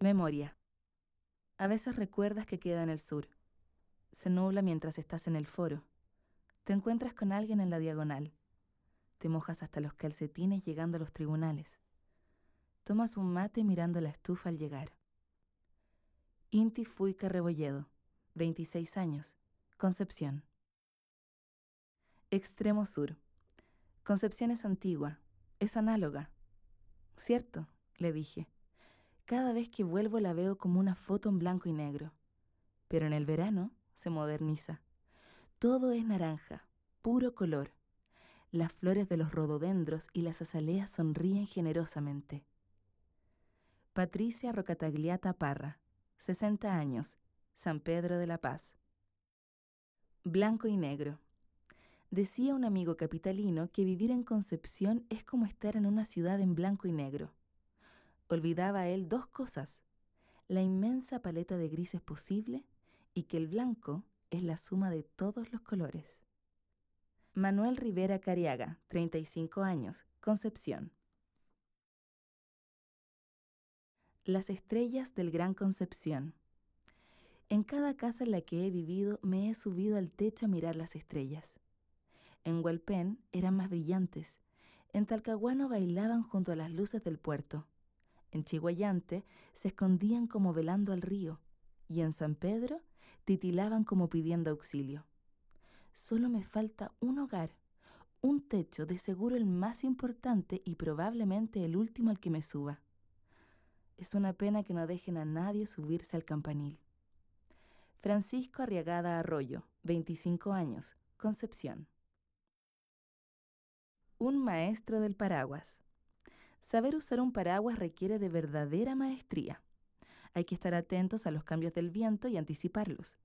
Memoria. A veces recuerdas que queda en el sur. Se nubla mientras estás en el foro. Te encuentras con alguien en la diagonal. Te mojas hasta los calcetines llegando a los tribunales. Tomas un mate mirando la estufa al llegar. Inti Fuica Rebolledo, 26 años, Concepción. Extremo Sur. Concepción es antigua, es análoga. Cierto, le dije. Cada vez que vuelvo la veo como una foto en blanco y negro. Pero en el verano se moderniza. Todo es naranja, puro color. Las flores de los rododendros y las azaleas sonríen generosamente. Patricia Rocatagliata Parra, 60 años, San Pedro de la Paz. Blanco y negro. Decía un amigo capitalino que vivir en Concepción es como estar en una ciudad en blanco y negro. Olvidaba él dos cosas, la inmensa paleta de grises posible y que el blanco es la suma de todos los colores. Manuel Rivera Cariaga, 35 años, Concepción. Las estrellas del Gran Concepción. En cada casa en la que he vivido me he subido al techo a mirar las estrellas. En Hualpén eran más brillantes. En Talcahuano bailaban junto a las luces del puerto. En Chihuayante se escondían como velando al río, y en San Pedro titilaban como pidiendo auxilio. Solo me falta un hogar, un techo, de seguro el más importante y probablemente el último al que me suba. Es una pena que no dejen a nadie subirse al campanil. Francisco Arriagada Arroyo, 25 años, Concepción. Un maestro del paraguas. Saber usar un paraguas requiere de verdadera maestría. Hay que estar atentos a los cambios del viento y anticiparlos.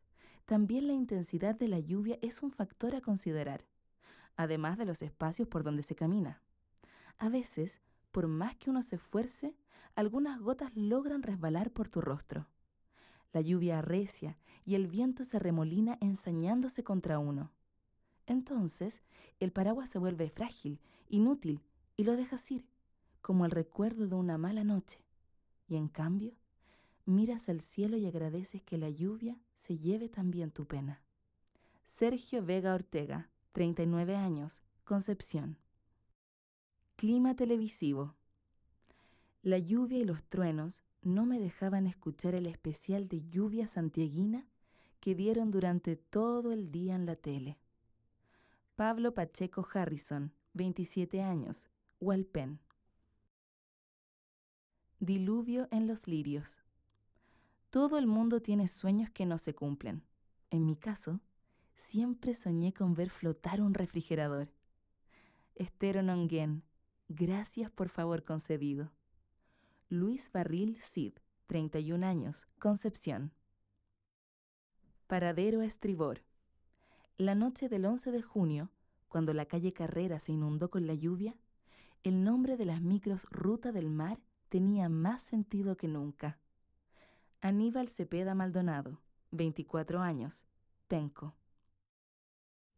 También la intensidad de la lluvia es un factor a considerar, además de los espacios por donde se camina. A veces, por más que uno se esfuerce, algunas gotas logran resbalar por tu rostro. La lluvia arrecia y el viento se remolina ensañándose contra uno. Entonces, el paraguas se vuelve frágil, inútil, y lo dejas ir como el recuerdo de una mala noche. Y en cambio, miras al cielo y agradeces que la lluvia se lleve también tu pena. Sergio Vega Ortega, 39 años, Concepción. Clima televisivo. La lluvia y los truenos no me dejaban escuchar el especial de lluvia santiaguina que dieron durante todo el día en la tele. Pablo Pacheco Harrison, 27 años, Hualpén. Diluvio en los lirios. Todo el mundo tiene sueños que no se cumplen. En mi caso, siempre soñé con ver flotar un refrigerador. Estero Nonguén, gracias por favor concedido. Luis Barril Cid, 31 años, Concepción. Paradero a estribor. La noche del 11 de junio, cuando la calle Carrera se inundó con la lluvia, el nombre de las micros Ruta del Mar tenía más sentido que nunca. Aníbal Cepeda Maldonado, 24 años, Penco.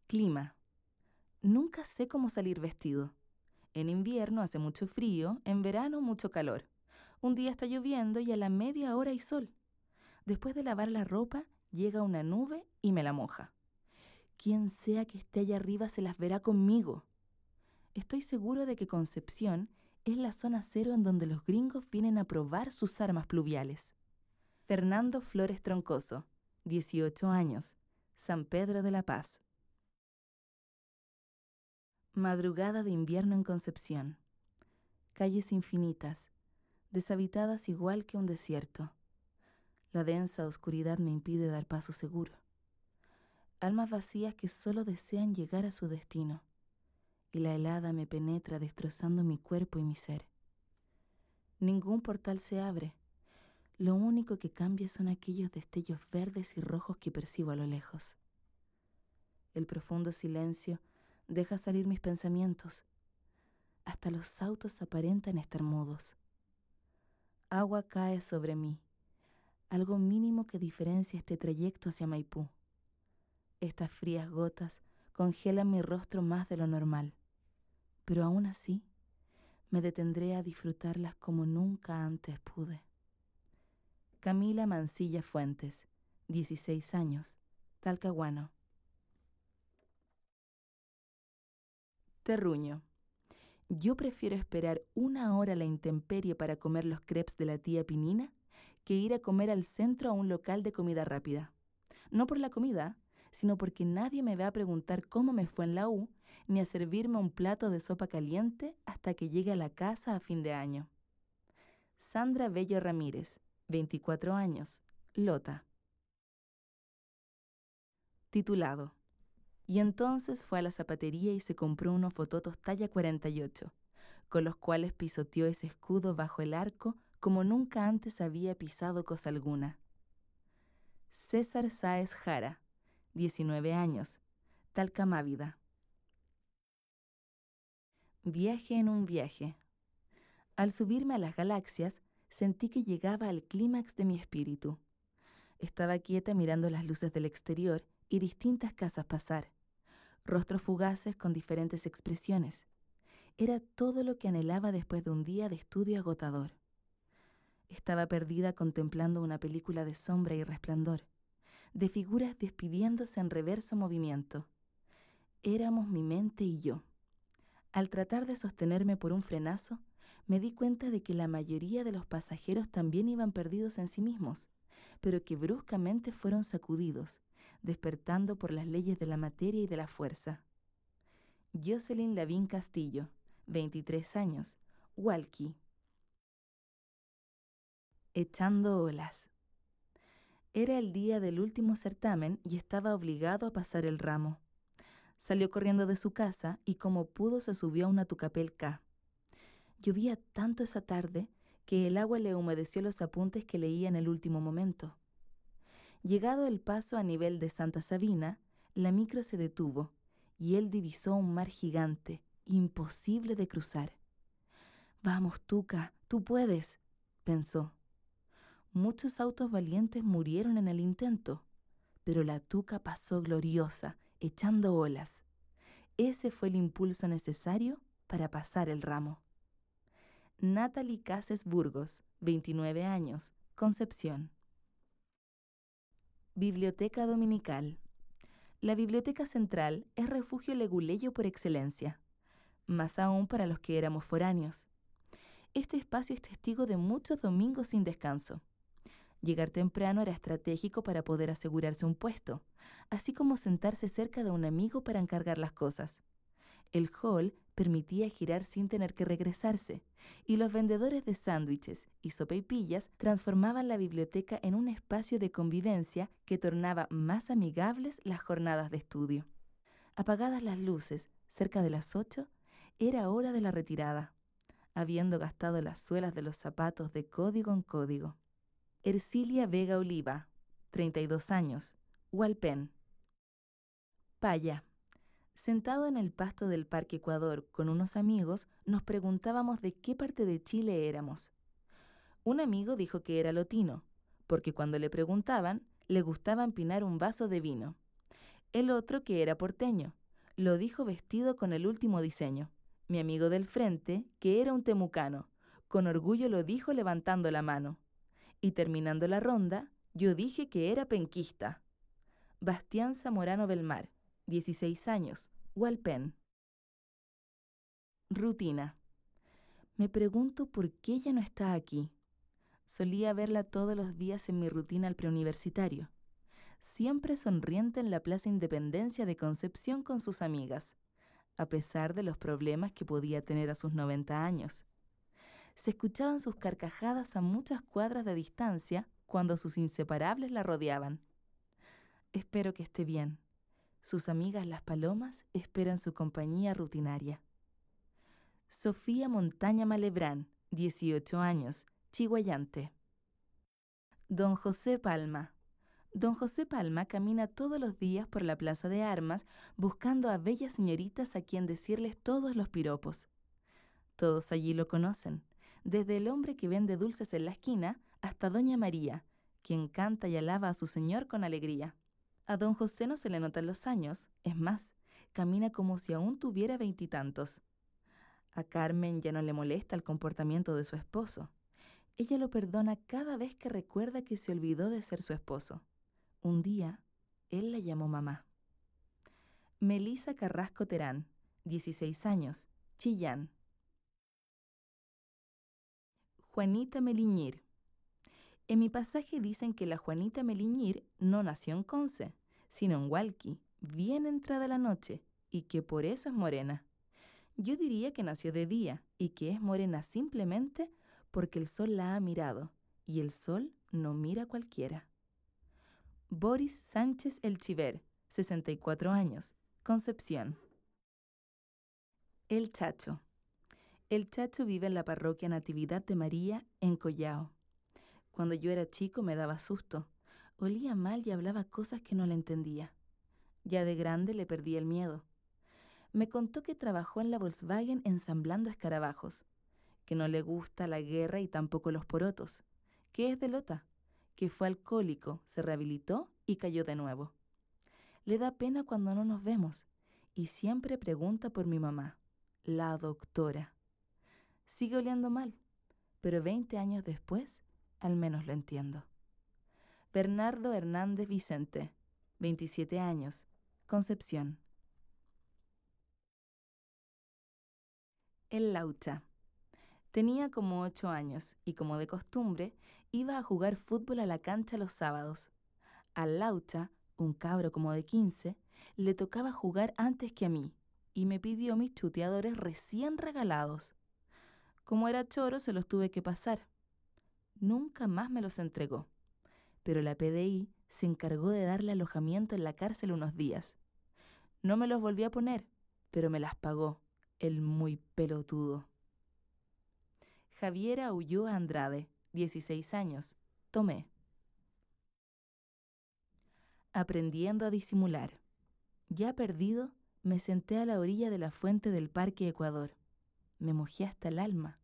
Clima. Nunca sé cómo salir vestido. En invierno hace mucho frío, en verano mucho calor. Un día está lloviendo y a la media hora hay sol. Después de lavar la ropa, llega una nube y me la moja. Quien sea que esté allá arriba se las verá conmigo. Estoy seguro de que Concepción es la zona cero en donde los gringos vienen a probar sus armas pluviales. Fernando Flores Troncoso, 18 años, San Pedro de la Paz. Madrugada de invierno en Concepción. Calles infinitas, deshabitadas igual que un desierto. La densa oscuridad me impide dar paso seguro. Almas vacías que solo desean llegar a su destino y la helada me penetra destrozando mi cuerpo y mi ser. Ningún portal se abre. Lo único que cambia son aquellos destellos verdes y rojos que percibo a lo lejos. El profundo silencio deja salir mis pensamientos. Hasta los autos aparentan estar mudos. Agua cae sobre mí, algo mínimo que diferencia este trayecto hacia Maipú. Estas frías gotas congelan mi rostro más de lo normal pero aún así me detendré a disfrutarlas como nunca antes pude. Camila Mancilla Fuentes, 16 años, Talcahuano. Terruño. Yo prefiero esperar una hora la intemperie para comer los crepes de la tía Pinina que ir a comer al centro a un local de comida rápida. No por la comida, sino porque nadie me va a preguntar cómo me fue en la U, ni a servirme un plato de sopa caliente hasta que llegue a la casa a fin de año. Sandra Bello Ramírez, 24 años, Lota. Titulado. Y entonces fue a la zapatería y se compró unos fototos talla 48, con los cuales pisoteó ese escudo bajo el arco como nunca antes había pisado cosa alguna. César Sáez Jara, 19 años, Talcamávida. Viaje en un viaje. Al subirme a las galaxias, sentí que llegaba al clímax de mi espíritu. Estaba quieta mirando las luces del exterior y distintas casas pasar, rostros fugaces con diferentes expresiones. Era todo lo que anhelaba después de un día de estudio agotador. Estaba perdida contemplando una película de sombra y resplandor, de figuras despidiéndose en reverso movimiento. Éramos mi mente y yo. Al tratar de sostenerme por un frenazo, me di cuenta de que la mayoría de los pasajeros también iban perdidos en sí mismos, pero que bruscamente fueron sacudidos, despertando por las leyes de la materia y de la fuerza. Jocelyn Lavín Castillo, 23 años, Walkie. Echando olas. Era el día del último certamen y estaba obligado a pasar el ramo. Salió corriendo de su casa y como pudo se subió a una tucapel K. Llovía tanto esa tarde que el agua le humedeció los apuntes que leía en el último momento. Llegado el paso a nivel de Santa Sabina, la micro se detuvo y él divisó un mar gigante, imposible de cruzar. Vamos, Tuca, tú puedes, pensó. Muchos autos valientes murieron en el intento, pero la Tuca pasó gloriosa, echando olas. Ese fue el impulso necesario para pasar el ramo. Natalie Cases Burgos, 29 años, Concepción. Biblioteca Dominical. La Biblioteca Central es refugio leguleyo por excelencia, más aún para los que éramos foráneos. Este espacio es testigo de muchos domingos sin descanso. Llegar temprano era estratégico para poder asegurarse un puesto, así como sentarse cerca de un amigo para encargar las cosas. El hall permitía girar sin tener que regresarse, y los vendedores de sándwiches y sopaipillas transformaban la biblioteca en un espacio de convivencia que tornaba más amigables las jornadas de estudio. Apagadas las luces, cerca de las ocho, era hora de la retirada, habiendo gastado las suelas de los zapatos de código en código. Ercilia Vega Oliva, 32 años, Hualpén. Paya. Sentado en el pasto del Parque Ecuador con unos amigos, nos preguntábamos de qué parte de Chile éramos. Un amigo dijo que era lotino, porque cuando le preguntaban, le gustaba empinar un vaso de vino. El otro que era porteño, lo dijo vestido con el último diseño. Mi amigo del frente, que era un temucano, con orgullo lo dijo levantando la mano. Y terminando la ronda, yo dije que era penquista. Bastián Zamorano Belmar, 16 años, Hualpén. Rutina. Me pregunto por qué ella no está aquí. Solía verla todos los días en mi rutina al preuniversitario. Siempre sonriente en la Plaza Independencia de Concepción con sus amigas, a pesar de los problemas que podía tener a sus 90 años. Se escuchaban sus carcajadas a muchas cuadras de distancia cuando sus inseparables la rodeaban. Espero que esté bien. Sus amigas las palomas esperan su compañía rutinaria. Sofía Montaña Malebrán, 18 años, chihuayante. Don José Palma. Don José Palma camina todos los días por la plaza de armas buscando a bellas señoritas a quien decirles todos los piropos. Todos allí lo conocen, desde el hombre que vende dulces en la esquina hasta Doña María, quien canta y alaba a su señor con alegría. A don José no se le notan los años, es más, camina como si aún tuviera veintitantos. A Carmen ya no le molesta el comportamiento de su esposo. Ella lo perdona cada vez que recuerda que se olvidó de ser su esposo. Un día, él la llamó mamá. Melisa Carrasco Terán, 16 años, Chillán. Juanita Meliñir. En mi pasaje dicen que la Juanita Meliñir no nació en Conce, sino en Hualqui, bien entrada la noche, y que por eso es morena. Yo diría que nació de día y que es morena simplemente porque el sol la ha mirado, y el sol no mira a cualquiera. Boris Sánchez El Chiver, 64 años, Concepción. El Chacho. El Chacho vive en la parroquia Natividad de María, en Collao. Cuando yo era chico me daba susto. Olía mal y hablaba cosas que no le entendía. Ya de grande le perdí el miedo. Me contó que trabajó en la Volkswagen ensamblando escarabajos, que no le gusta la guerra y tampoco los porotos, que es de Lota, que fue alcohólico, se rehabilitó y cayó de nuevo. Le da pena cuando no nos vemos y siempre pregunta por mi mamá, la doctora. Sigue oliendo mal, pero 20 años después al menos lo entiendo. Bernardo Hernández Vicente, 27 años, Concepción. El Laucha. Tenía como ocho años y como de costumbre iba a jugar fútbol a la cancha los sábados. Al Laucha, un cabro como de 15, le tocaba jugar antes que a mí y me pidió mis chuteadores recién regalados. Como era choro, se los tuve que pasar nunca más me los entregó. Pero la PDI se encargó de darle alojamiento en la cárcel unos días. No me los volví a poner, pero me las pagó, el muy pelotudo. Javiera Ulloa Andrade, 16 años. Tomé. Aprendiendo a disimular. Ya perdido, me senté a la orilla de la fuente del Parque Ecuador. Me mojé hasta el alma.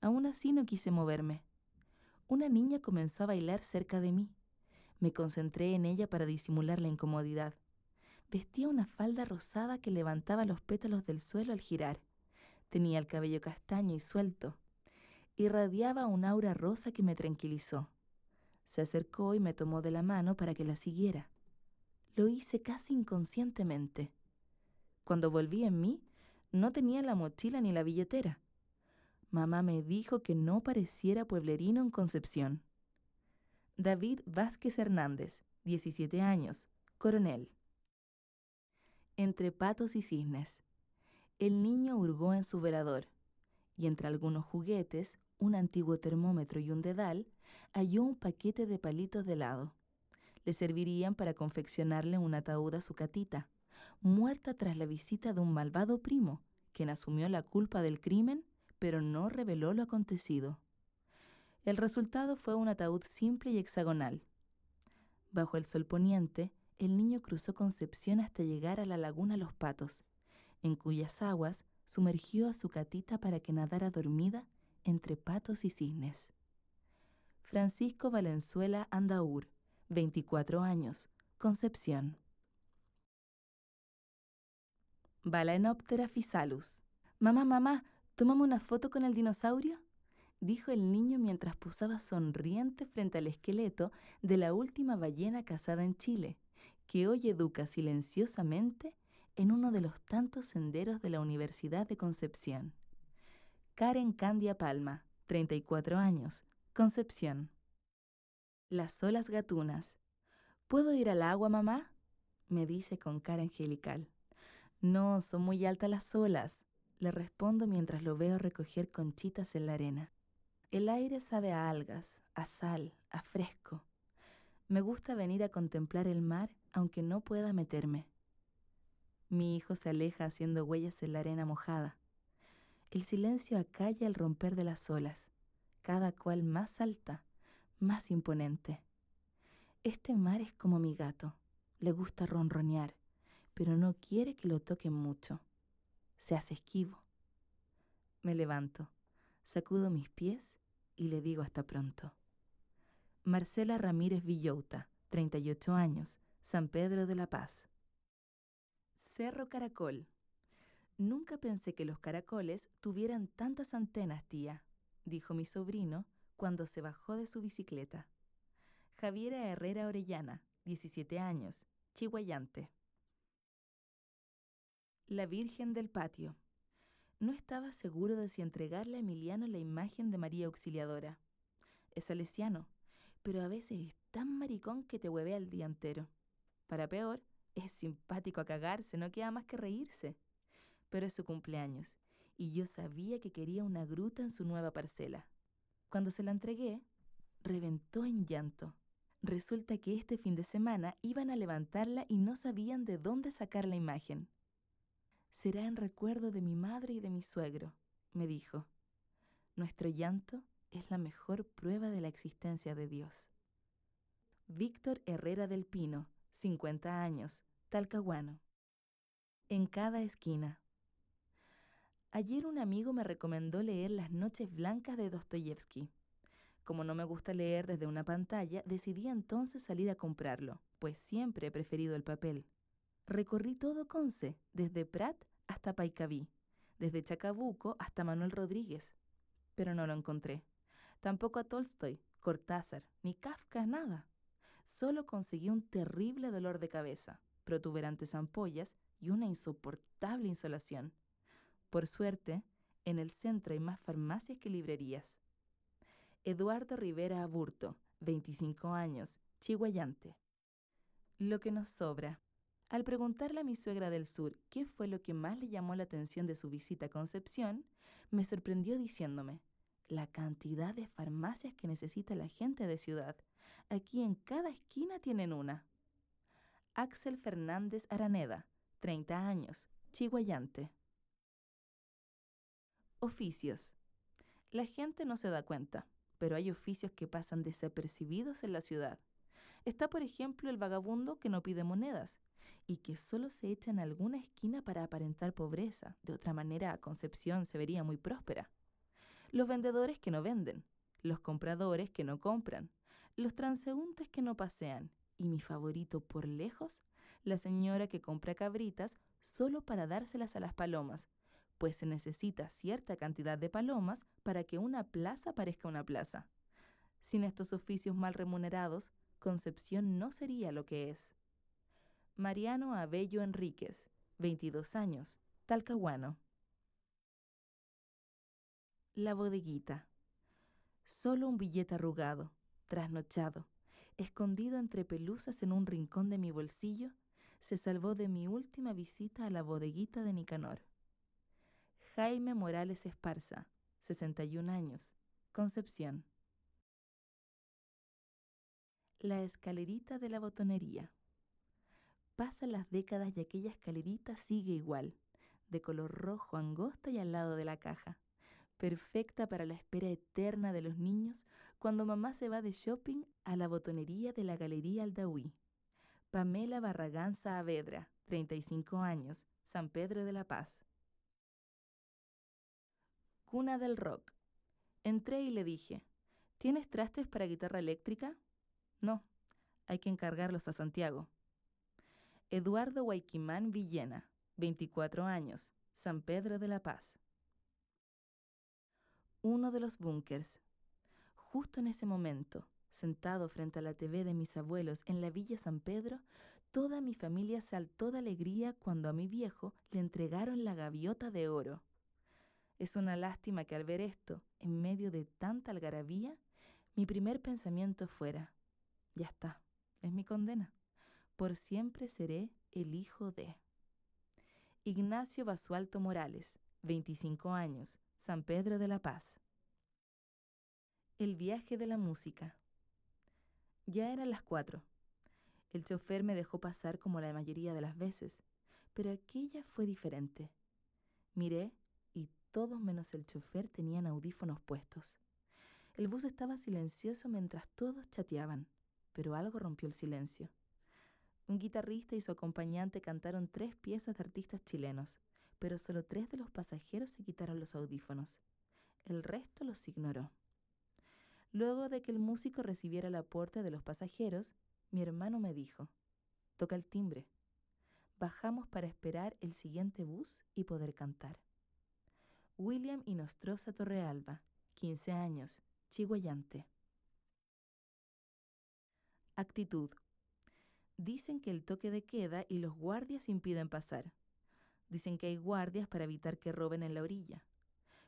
Aún así no quise moverme una niña comenzó a bailar cerca de mí. Me concentré en ella para disimular la incomodidad. Vestía una falda rosada que levantaba los pétalos del suelo al girar. Tenía el cabello castaño y suelto. Irradiaba un aura rosa que me tranquilizó. Se acercó y me tomó de la mano para que la siguiera. Lo hice casi inconscientemente. Cuando volví en mí, no tenía la mochila ni la billetera. Mamá me dijo que no pareciera pueblerino en Concepción. David Vázquez Hernández, 17 años, coronel. Entre patos y cisnes. El niño hurgó en su velador, y entre algunos juguetes, un antiguo termómetro y un dedal, halló un paquete de palitos de helado. Le servirían para confeccionarle un ataúd a su catita, muerta tras la visita de un malvado primo, quien asumió la culpa del crimen pero no reveló lo acontecido. El resultado fue un ataúd simple y hexagonal. Bajo el sol poniente, el niño cruzó Concepción hasta llegar a la laguna Los Patos, en cuyas aguas sumergió a su catita para que nadara dormida entre patos y cisnes. Francisco Valenzuela Andaur, 24 años, Concepción. Balaenoptera physalus. Mamá, mamá, ¿Tómame una foto con el dinosaurio? dijo el niño mientras posaba sonriente frente al esqueleto de la última ballena cazada en Chile, que hoy educa silenciosamente en uno de los tantos senderos de la Universidad de Concepción. Karen Candia Palma, 34 años, Concepción. Las olas gatunas. ¿Puedo ir al agua, mamá? me dice con cara angelical. No, son muy altas las olas, le respondo mientras lo veo recoger conchitas en la arena. El aire sabe a algas, a sal, a fresco. Me gusta venir a contemplar el mar aunque no pueda meterme. Mi hijo se aleja haciendo huellas en la arena mojada. El silencio acalla el romper de las olas, cada cual más alta, más imponente. Este mar es como mi gato, le gusta ronronear, pero no quiere que lo toquen mucho se hace esquivo. Me levanto, sacudo mis pies y le digo hasta pronto. Marcela Ramírez Villota, 38 años, San Pedro de la Paz. Cerro Caracol. Nunca pensé que los caracoles tuvieran tantas antenas, tía, dijo mi sobrino cuando se bajó de su bicicleta. Javiera Herrera Orellana, 17 años, chihuayante. La Virgen del Patio. No estaba seguro de si entregarle a Emiliano la imagen de María Auxiliadora. Es salesiano, pero a veces es tan maricón que te hueve el día entero. Para peor, es simpático a cagarse, no queda más que reírse. Pero es su cumpleaños, y yo sabía que quería una gruta en su nueva parcela. Cuando se la entregué, reventó en llanto. Resulta que este fin de semana iban a levantarla y no sabían de dónde sacar la imagen. Será en recuerdo de mi madre y de mi suegro, me dijo. Nuestro llanto es la mejor prueba de la existencia de Dios. Víctor Herrera del Pino, 50 años, Talcahuano. En cada esquina. Ayer un amigo me recomendó leer Las Noches Blancas de Dostoyevsky. Como no me gusta leer desde una pantalla, decidí entonces salir a comprarlo, pues siempre he preferido el papel. Recorrí todo Conce, desde Prat hasta Paicaví, desde Chacabuco hasta Manuel Rodríguez, pero no lo encontré. Tampoco a Tolstoy, Cortázar, ni Kafka, nada solo conseguí un terrible dolor de cabeza, protuberantes ampollas y una insoportable insolación. Por suerte, en el centro hay más farmacias que librerías. Eduardo Rivera Aburto, 25 años, chihuayante. Lo que nos sobra. Al preguntarle a mi suegra del sur qué fue lo que más le llamó la atención de su visita a Concepción, me sorprendió diciéndome, la cantidad de farmacias que necesita la gente de ciudad. Aquí en cada esquina tienen una. Axel Fernández Araneda, 30 años, chihuayante. Oficios. La gente no se da cuenta, pero hay oficios que pasan desapercibidos en la ciudad. Está, por ejemplo, el vagabundo que no pide monedas y que solo se echa en alguna esquina para aparentar pobreza. De otra manera, Concepción se vería muy próspera los vendedores que no venden, los compradores que no compran, los transeúntes que no pasean y mi favorito por lejos, la señora que compra cabritas solo para dárselas a las palomas, pues se necesita cierta cantidad de palomas para que una plaza parezca una plaza. Sin estos oficios mal remunerados, Concepción no sería lo que es. Mariano Abello Enríquez, 22 años, Talcahuano. La bodeguita. Solo un billete arrugado, trasnochado, escondido entre pelusas en un rincón de mi bolsillo, se salvó de mi última visita a la bodeguita de Nicanor. Jaime Morales Esparza, 61 años, Concepción. La escalerita de la botonería. Pasan las décadas y aquella escalerita sigue igual, de color rojo angosta y al lado de la caja perfecta para la espera eterna de los niños cuando mamá se va de shopping a la botonería de la Galería Aldahuí. Pamela Barragán Saavedra, 35 años, San Pedro de la Paz. Cuna del Rock. Entré y le dije, ¿tienes trastes para guitarra eléctrica? No, hay que encargarlos a Santiago. Eduardo Guayquimán Villena, 24 años, San Pedro de la Paz uno de los búnkers. Justo en ese momento, sentado frente a la TV de mis abuelos en la Villa San Pedro, toda mi familia saltó de alegría cuando a mi viejo le entregaron la gaviota de oro. Es una lástima que al ver esto, en medio de tanta algarabía, mi primer pensamiento fuera, ya está, es mi condena. Por siempre seré el hijo de. Ignacio Basualto Morales, 25 años, San Pedro de la Paz. El viaje de la música. Ya eran las cuatro. El chofer me dejó pasar como la mayoría de las veces, pero aquella fue diferente. Miré y todos menos el chofer tenían audífonos puestos. El bus estaba silencioso mientras todos chateaban, pero algo rompió el silencio. Un guitarrista y su acompañante cantaron tres piezas de artistas chilenos pero solo tres de los pasajeros se quitaron los audífonos. El resto los ignoró. Luego de que el músico recibiera el aporte de los pasajeros, mi hermano me dijo, toca el timbre. Bajamos para esperar el siguiente bus y poder cantar. William Inostroza Torrealba, 15 años, chihuayante. Actitud. Dicen que el toque de queda y los guardias impiden pasar. Dicen que hay guardias para evitar que roben en la orilla.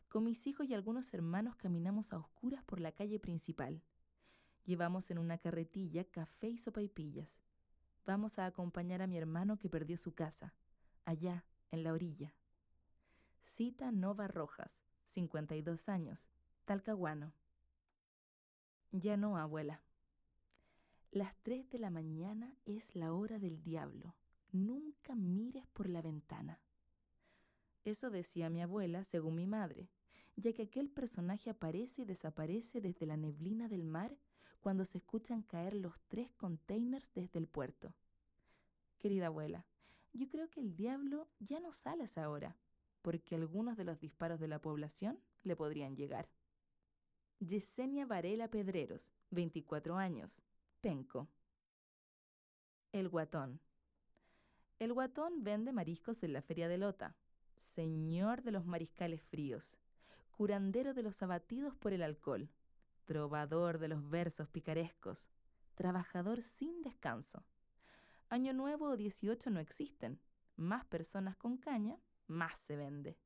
Con mis hijos y algunos hermanos caminamos a oscuras por la calle principal. Llevamos en una carretilla café y sopaipillas. Vamos a acompañar a mi hermano que perdió su casa, allá, en la orilla. Cita Nova Rojas, 52 años, Talcahuano. Ya no, abuela. Las 3 de la mañana es la hora del diablo. Nunca mires por la ventana. Eso decía mi abuela, según mi madre, ya que aquel personaje aparece y desaparece desde la neblina del mar cuando se escuchan caer los tres containers desde el puerto. Querida abuela, yo creo que el diablo ya no sale esa hora, porque algunos de los disparos de la población le podrían llegar. Yesenia Varela Pedreros, 24 años, Penco. El guatón. El guatón vende mariscos en la feria de Lota, señor de los mariscales fríos, curandero de los abatidos por el alcohol, trovador de los versos picarescos, trabajador sin descanso. Año Nuevo o 18 no existen. Más personas con caña, más se vende.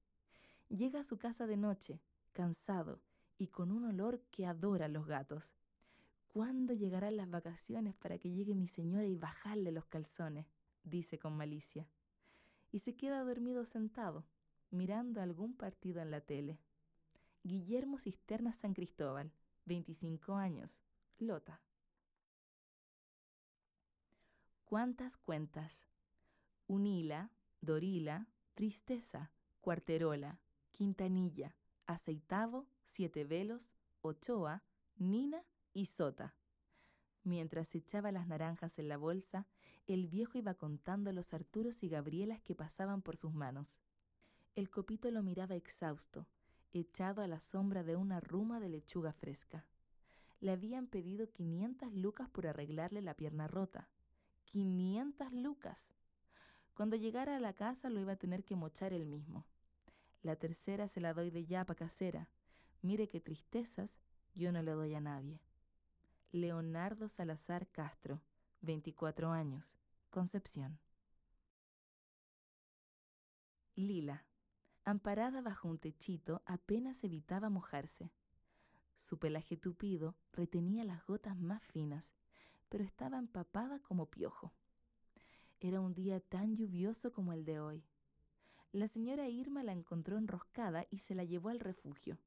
Llega a su casa de noche, cansado y con un olor que adora a los gatos. ¿Cuándo llegarán las vacaciones para que llegue mi señora y bajarle los calzones? dice con malicia. Y se queda dormido sentado, mirando algún partido en la tele. Guillermo Cisterna San Cristóbal, 25 años, Lota. ¿Cuántas cuentas? Unila, Dorila, Tristeza, Cuarterola, Quintanilla, Aceitavo, Siete Velos, Ochoa, Nina y Sota. Mientras echaba las naranjas en la bolsa, el viejo iba contando los Arturos y Gabrielas que pasaban por sus manos. El copito lo miraba exhausto, echado a la sombra de una ruma de lechuga fresca. Le habían pedido 500 lucas por arreglarle la pierna rota. ¡500 lucas! Cuando llegara a la casa lo iba a tener que mochar él mismo. La tercera se la doy de yapa casera. Mire qué tristezas, yo no le doy a nadie. Leonardo Salazar Castro, 24 años, Concepción. Lila, amparada bajo un techito, apenas evitaba mojarse. Su pelaje tupido retenía las gotas más finas, pero estaba empapada como piojo. Era un día tan lluvioso como el de hoy. La señora Irma la encontró enroscada y se la llevó al refugio.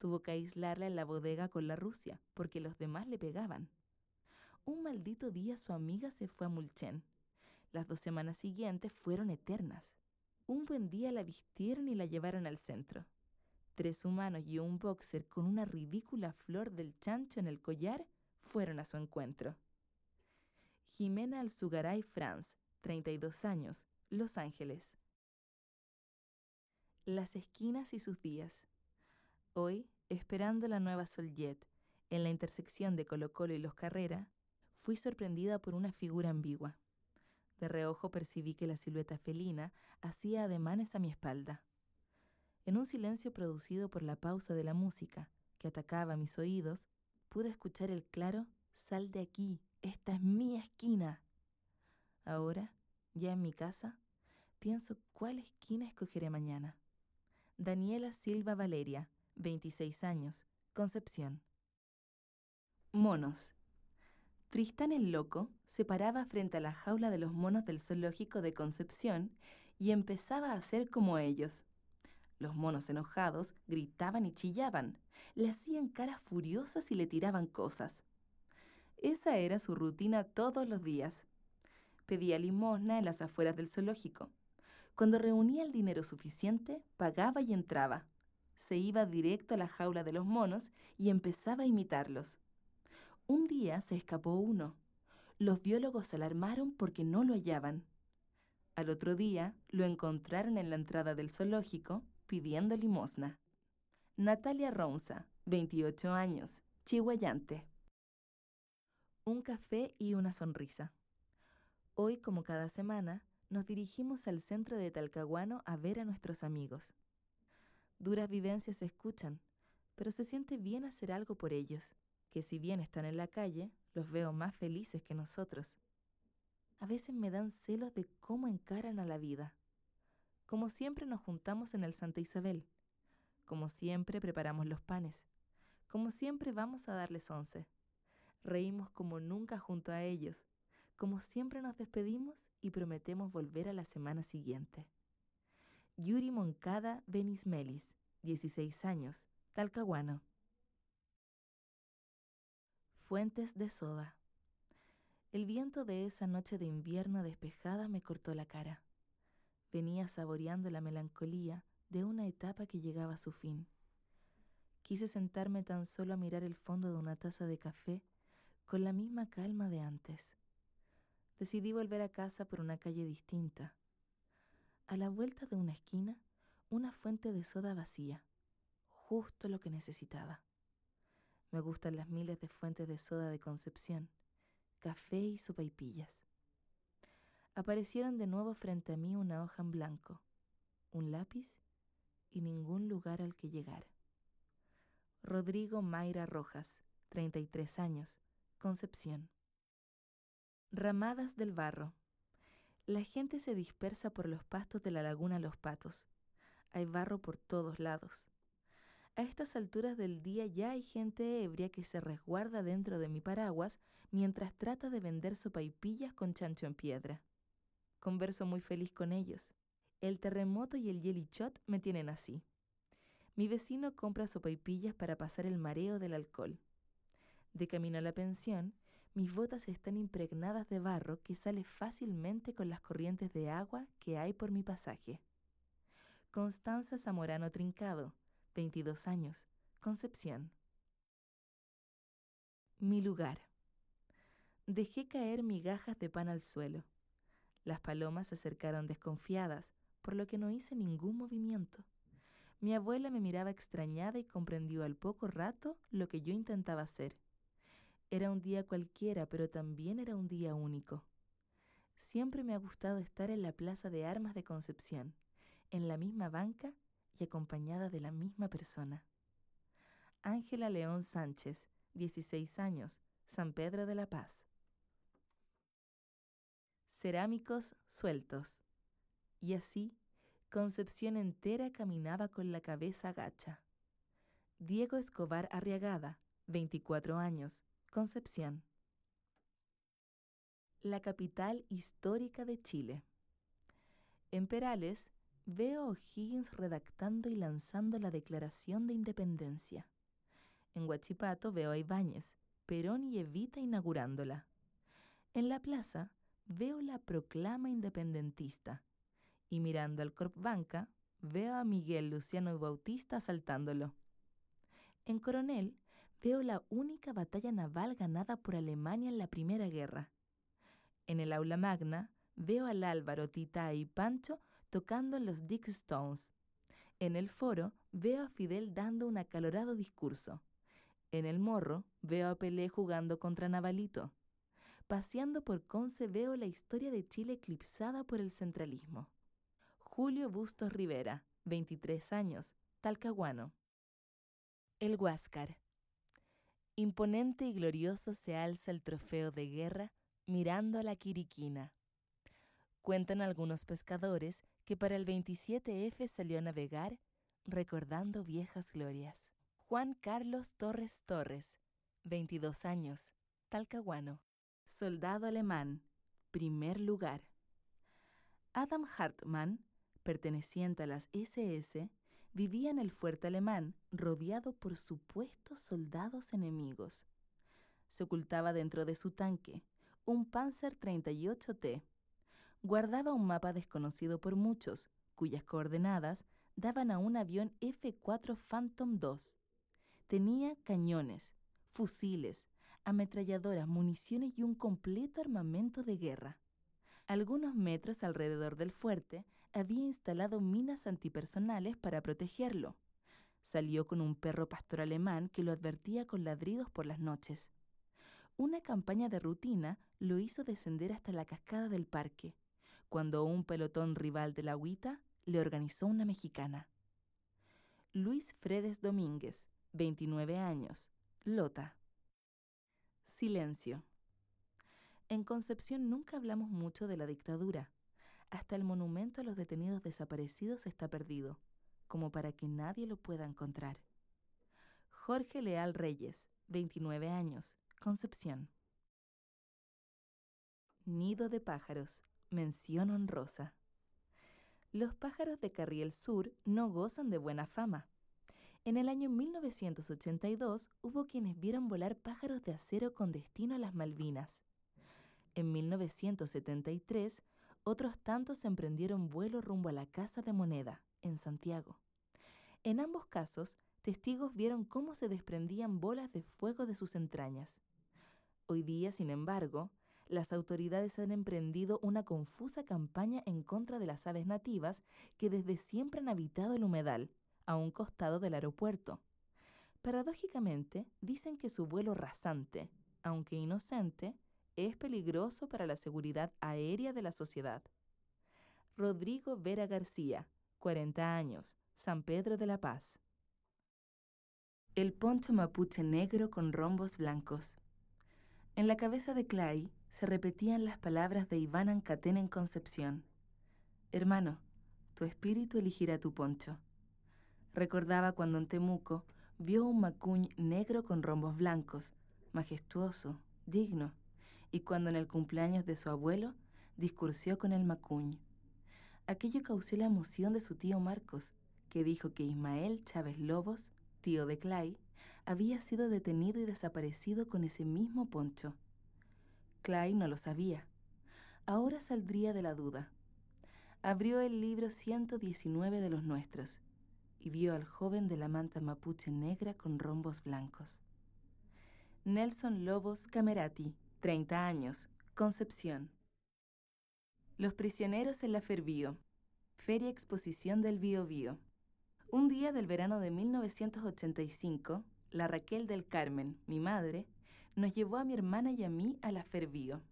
Tuvo que aislarla en la bodega con la Rusia, porque los demás le pegaban. Un maldito día su amiga se fue a Mulchen. Las dos semanas siguientes fueron eternas. Un buen día la vistieron y la llevaron al centro. Tres humanos y un boxer con una ridícula flor del chancho en el collar fueron a su encuentro. Jimena Alzugaray Franz, 32 años, Los Ángeles. Las esquinas y sus días. Hoy, esperando la nueva Soljet, en la intersección de Colo Colo y Los Carrera, fui sorprendida por una figura ambigua. De reojo percibí que la silueta felina hacía ademanes a mi espalda. En un silencio producido por la pausa de la música que atacaba mis oídos, pude escuchar el claro Sal de aquí, esta es mi esquina. Ahora, ya en mi casa, pienso cuál esquina escogeré mañana. Daniela Silva Valeria, 26 años, Concepción. Monos. Tristán el Loco se paraba frente a la jaula de los monos del zoológico de Concepción y empezaba a hacer como ellos. Los monos enojados gritaban y chillaban, le hacían caras furiosas y le tiraban cosas. Esa era su rutina todos los días. Pedía limosna en las afueras del zoológico. Cuando reunía el dinero suficiente, pagaba y entraba se iba directo a la jaula de los monos y empezaba a imitarlos. Un día se escapó uno. Los biólogos se alarmaron porque no lo hallaban. Al otro día lo encontraron en la entrada del zoológico pidiendo limosna. Natalia Ronza, 28 años, chihuayante. Un café y una sonrisa. Hoy, como cada semana, nos dirigimos al centro de Talcahuano a ver a nuestros amigos. Duras vivencias se escuchan, pero se siente bien hacer algo por ellos, que si bien están en la calle, los veo más felices que nosotros. A veces me dan celos de cómo encaran a la vida. Como siempre nos juntamos en el Santa Isabel. Como siempre preparamos los panes. Como siempre vamos a darles once. Reímos como nunca junto a ellos. Como siempre nos despedimos y prometemos volver a la semana siguiente. Yuri Moncada Benismelis, 16 años, Talcahuano. Fuentes de soda. El viento de esa noche de invierno despejada me cortó la cara. Venía saboreando la melancolía de una etapa que llegaba a su fin. Quise sentarme tan solo a mirar el fondo de una taza de café con la misma calma de antes. Decidí volver a casa por una calle distinta. A la vuelta de una esquina, una fuente de soda vacía, justo lo que necesitaba. Me gustan las miles de fuentes de soda de Concepción, café y sopaipillas. Aparecieron de nuevo frente a mí una hoja en blanco, un lápiz y ningún lugar al que llegar. Rodrigo Mayra Rojas, 33 años, Concepción. Ramadas del barro. La gente se dispersa por los pastos de la laguna Los Patos. Hay barro por todos lados. A estas alturas del día ya hay gente ebria que se resguarda dentro de mi paraguas mientras trata de vender sopaipillas con chancho en piedra. Converso muy feliz con ellos. El terremoto y el yelichot me tienen así. Mi vecino compra sopaipillas para pasar el mareo del alcohol. De camino a la pensión, mis botas están impregnadas de barro que sale fácilmente con las corrientes de agua que hay por mi pasaje. Constanza Zamorano Trincado, 22 años, Concepción. Mi lugar. Dejé caer migajas de pan al suelo. Las palomas se acercaron desconfiadas, por lo que no hice ningún movimiento. Mi abuela me miraba extrañada y comprendió al poco rato lo que yo intentaba hacer. Era un día cualquiera, pero también era un día único. Siempre me ha gustado estar en la Plaza de Armas de Concepción, en la misma banca y acompañada de la misma persona. Ángela León Sánchez, 16 años, San Pedro de la Paz. Cerámicos sueltos. Y así, Concepción entera caminaba con la cabeza gacha. Diego Escobar Arriagada, 24 años, Concepción. La capital histórica de Chile. En Perales veo a O'Higgins redactando y lanzando la Declaración de Independencia. En Huachipato veo a Ibáñez, Perón y Evita inaugurándola. En la plaza veo la proclama independentista. Y mirando al Corp Banca, veo a Miguel Luciano y Bautista asaltándolo. En Coronel veo la única batalla naval ganada por Alemania en la Primera Guerra. En el aula magna veo al Álvaro, Tita y Pancho tocando en los Dick Stones. En el foro veo a Fidel dando un acalorado discurso. En el morro veo a Pelé jugando contra Navalito. Paseando por Conce veo la historia de Chile eclipsada por el centralismo. Julio Bustos Rivera, 23 años, Talcahuano. El Huáscar. Imponente y glorioso se alza el trofeo de guerra mirando a la Quiriquina. Cuentan algunos pescadores que para el 27F salió a navegar recordando viejas glorias. Juan Carlos Torres Torres, 22 años, Talcahuano. Soldado alemán, primer lugar. Adam Hartmann, perteneciente a las SS, vivía en el fuerte alemán, rodeado por supuestos soldados enemigos. Se ocultaba dentro de su tanque, un Panzer 38T. Guardaba un mapa desconocido por muchos, cuyas coordenadas daban a un avión F-4 Phantom II. Tenía cañones, fusiles, ametralladoras, municiones y un completo armamento de guerra algunos metros alrededor del fuerte, había instalado minas antipersonales para protegerlo. Salió con un perro pastor alemán que lo advertía con ladridos por las noches. Una campaña de rutina lo hizo descender hasta la cascada del parque, cuando un pelotón rival de la agüita le organizó una mexicana. Luis Fredes Domínguez, 29 años, Lota. Silencio. En Concepción nunca hablamos mucho de la dictadura. Hasta el monumento a los detenidos desaparecidos está perdido, como para que nadie lo pueda encontrar. Jorge Leal Reyes, 29 años, Concepción. Nido de pájaros, mención honrosa. Los pájaros de Carriel Sur no gozan de buena fama. En el año 1982 hubo quienes vieron volar pájaros de acero con destino a las Malvinas. En 1973, otros tantos emprendieron vuelo rumbo a la Casa de Moneda, en Santiago. En ambos casos, testigos vieron cómo se desprendían bolas de fuego de sus entrañas. Hoy día, sin embargo, las autoridades han emprendido una confusa campaña en contra de las aves nativas que desde siempre han habitado el humedal, a un costado del aeropuerto. Paradójicamente, dicen que su vuelo rasante, aunque inocente, es peligroso para la seguridad aérea de la sociedad. Rodrigo Vera García, 40 años, San Pedro de la Paz. El poncho mapuche negro con rombos blancos. En la cabeza de Clay se repetían las palabras de Iván Ancatén en Concepción. Hermano, tu espíritu elegirá tu poncho. Recordaba cuando en Temuco vio un macuñ negro con rombos blancos, majestuoso, digno, y cuando en el cumpleaños de su abuelo discursió con el macuñ. Aquello causó la emoción de su tío Marcos, que dijo que Ismael Chávez Lobos, tío de Clay, había sido detenido y desaparecido con ese mismo poncho. Clay no lo sabía. Ahora saldría de la duda. Abrió el libro 119 de los nuestros y vio al joven de la manta mapuche negra con rombos blancos. Nelson Lobos Camerati, 30 años, Concepción. Los prisioneros en la Fervío. Feria Exposición del Bío Bío. Un día del verano de 1985, la Raquel del Carmen, mi madre, nos llevó a mi hermana y a mí a la Fervío.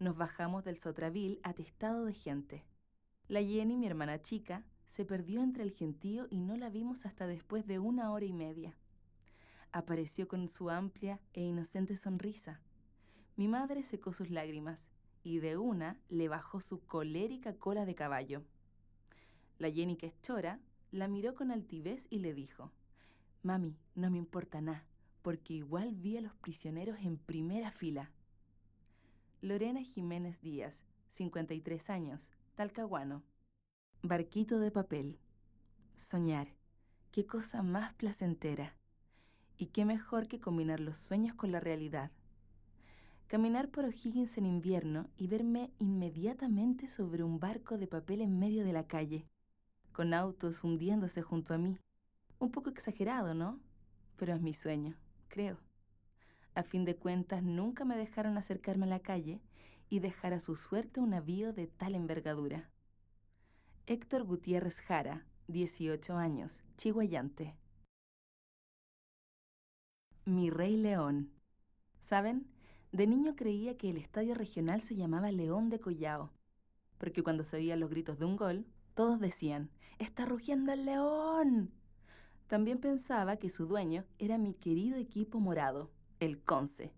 Nos bajamos del Sotravil atestado de gente. La Jenny, mi hermana chica, se perdió entre el gentío y no la vimos hasta después de una hora y media. Apareció con su amplia e inocente sonrisa. Mi madre secó sus lágrimas y de una le bajó su colérica cola de caballo. La Jenny, que la miró con altivez y le dijo, Mami, no me importa nada, porque igual vi a los prisioneros en primera fila. Lorena Jiménez Díaz, 53 años, Talcahuano. Barquito de papel. Soñar. Qué cosa más placentera. Y qué mejor que combinar los sueños con la realidad. Caminar por O'Higgins en invierno y verme inmediatamente sobre un barco de papel en medio de la calle, con autos hundiéndose junto a mí un poco exagerado, ¿no? Pero es mi sueño, creo. A fin de cuentas, nunca me dejaron acercarme a la calle y dejar a su suerte un navío de tal envergadura. Héctor Gutiérrez Jara, 18 años, chihuayante. Mi Rey León. ¿Saben? De niño creía que el estadio regional se llamaba León de Collao, porque cuando se oían los gritos de un gol, todos decían, ¡Está rugiendo el león! También pensaba que su dueño era mi querido equipo morado, el Conce.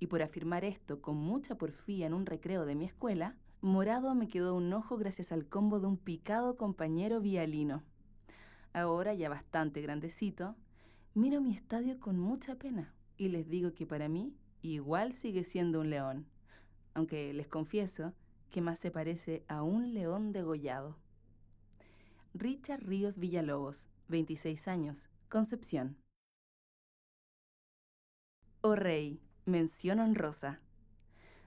Y por afirmar esto con mucha porfía en un recreo de mi escuela, morado me quedó un ojo gracias al combo de un picado compañero vialino. Ahora, ya bastante grandecito, miro mi estadio con mucha pena y les digo que para mí igual sigue siendo un león, aunque les confieso que más se parece a un león degollado. Richard Ríos Villalobos, 26 años, Concepción. Oh rey, mención honrosa.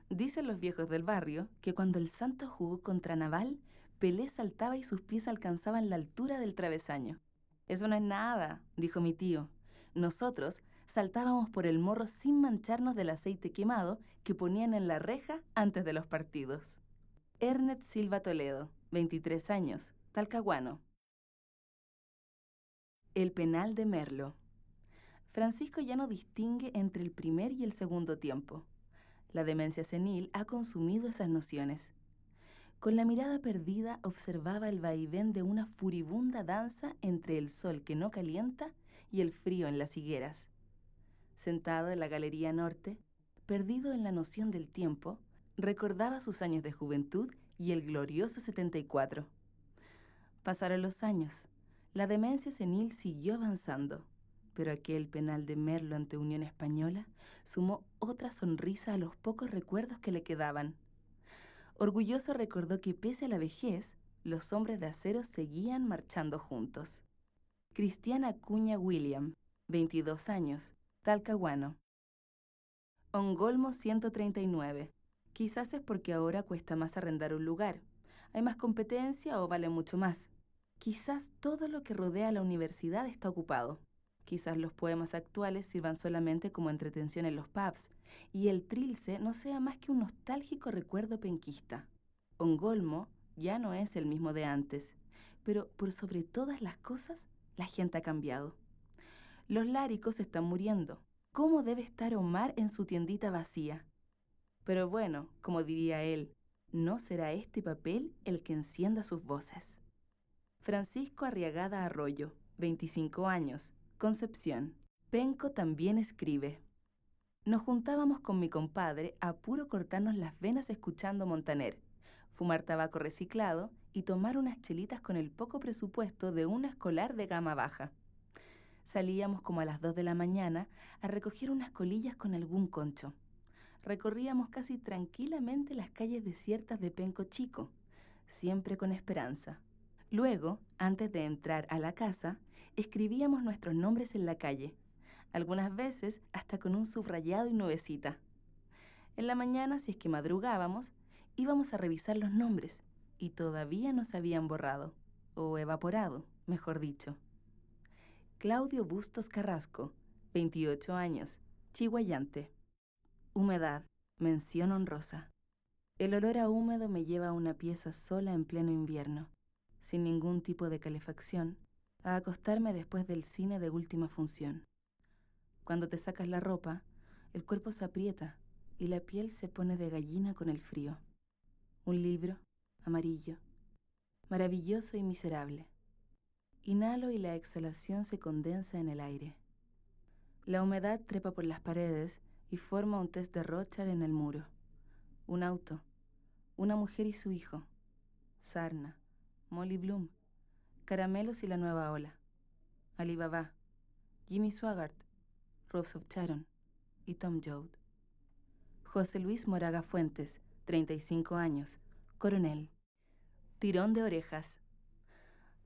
Dicen los viejos del barrio que cuando el santo jugó contra Naval, Pelé saltaba y sus pies alcanzaban la altura del travesaño. Eso no es nada, dijo mi tío. Nosotros saltábamos por el morro sin mancharnos del aceite quemado que ponían en la reja antes de los partidos. Ernest Silva Toledo, 23 años, Talcahuano. El penal de Merlo. Francisco ya no distingue entre el primer y el segundo tiempo. La demencia senil ha consumido esas nociones. Con la mirada perdida observaba el vaivén de una furibunda danza entre el sol que no calienta y el frío en las higueras. Sentado en la Galería Norte, perdido en la noción del tiempo, recordaba sus años de juventud y el glorioso 74. Pasaron los años. La demencia senil siguió avanzando, pero aquel penal de Merlo ante Unión Española sumó otra sonrisa a los pocos recuerdos que le quedaban. Orgulloso recordó que pese a la vejez, los hombres de acero seguían marchando juntos. Cristiana Cuña William, 22 años, Talcahuano. Ongolmo 139. Quizás es porque ahora cuesta más arrendar un lugar. Hay más competencia o vale mucho más. Quizás todo lo que rodea la universidad está ocupado. Quizás los poemas actuales sirvan solamente como entretención en los pubs y el trilce no sea más que un nostálgico recuerdo penquista. Ongolmo ya no es el mismo de antes, pero por sobre todas las cosas, la gente ha cambiado. Los láricos están muriendo. ¿Cómo debe estar Omar en su tiendita vacía? Pero bueno, como diría él, no será este papel el que encienda sus voces. Francisco Arriagada Arroyo, 25 años, Concepción. Penco también escribe. Nos juntábamos con mi compadre a puro cortarnos las venas escuchando Montaner, fumar tabaco reciclado y tomar unas chelitas con el poco presupuesto de una escolar de gama baja. Salíamos como a las dos de la mañana a recoger unas colillas con algún concho. Recorríamos casi tranquilamente las calles desiertas de Penco Chico, siempre con esperanza. Luego, antes de entrar a la casa, escribíamos nuestros nombres en la calle, algunas veces hasta con un subrayado y nubecita. En la mañana, si es que madrugábamos, íbamos a revisar los nombres y todavía no se habían borrado, o evaporado, mejor dicho. Claudio Bustos Carrasco, 28 años, chihuayante. Humedad, mención honrosa. El olor a húmedo me lleva a una pieza sola en pleno invierno, sin ningún tipo de calefacción, a acostarme después del cine de última función. Cuando te sacas la ropa, el cuerpo se aprieta y la piel se pone de gallina con el frío. Un libro, amarillo, maravilloso y miserable. Inhalo y la exhalación se condensa en el aire. La humedad trepa por las paredes y forma un test de Rothschild en el muro. Un auto, una mujer y su hijo, Sarna, Molly Bloom, Caramelos y la Nueva Ola, Alibaba, Jimmy Swaggart, Rose of Sharon y Tom Joad. José Luis Moraga Fuentes, 35 años, coronel. Tirón de orejas.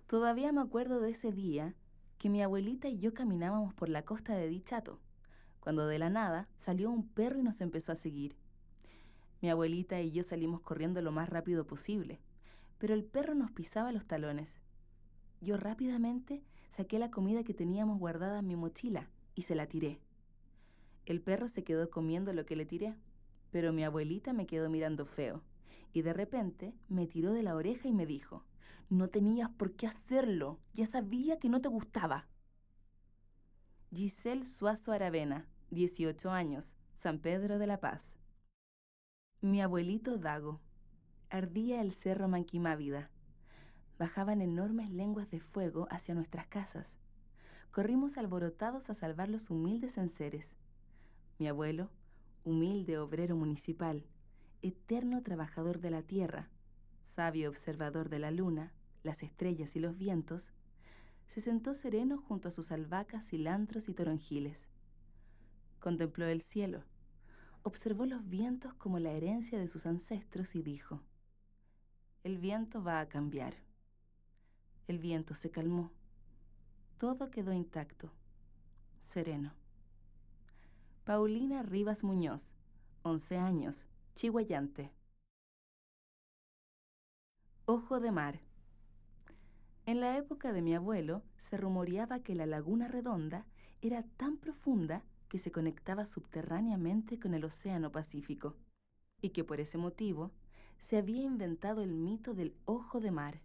Todavía me acuerdo de ese día que mi abuelita y yo caminábamos por la costa de Dichato, cuando de la nada salió un perro y nos empezó a seguir. Mi abuelita y yo salimos corriendo lo más rápido posible, pero el perro nos pisaba los talones yo rápidamente saqué la comida que teníamos guardada en mi mochila y se la tiré. El perro se quedó comiendo lo que le tiré, pero mi abuelita me quedó mirando feo y de repente me tiró de la oreja y me dijo, no tenías por qué hacerlo, ya sabía que no te gustaba. Giselle Suazo Aravena, 18 años, San Pedro de la Paz. Mi abuelito Dago. Ardía el cerro Manquimávida bajaban enormes lenguas de fuego hacia nuestras casas. Corrimos alborotados a salvar los humildes enseres. Mi abuelo, humilde obrero municipal, eterno trabajador de la tierra, sabio observador de la luna, las estrellas y los vientos, se sentó sereno junto a sus albahacas, cilantros y toronjiles. Contempló el cielo, observó los vientos como la herencia de sus ancestros y dijo, el viento va a cambiar. El viento se calmó. Todo quedó intacto, sereno. Paulina Rivas Muñoz, 11 años, chihuayante. Ojo de mar. En la época de mi abuelo se rumoreaba que la laguna redonda era tan profunda que se conectaba subterráneamente con el Océano Pacífico y que por ese motivo se había inventado el mito del ojo de mar.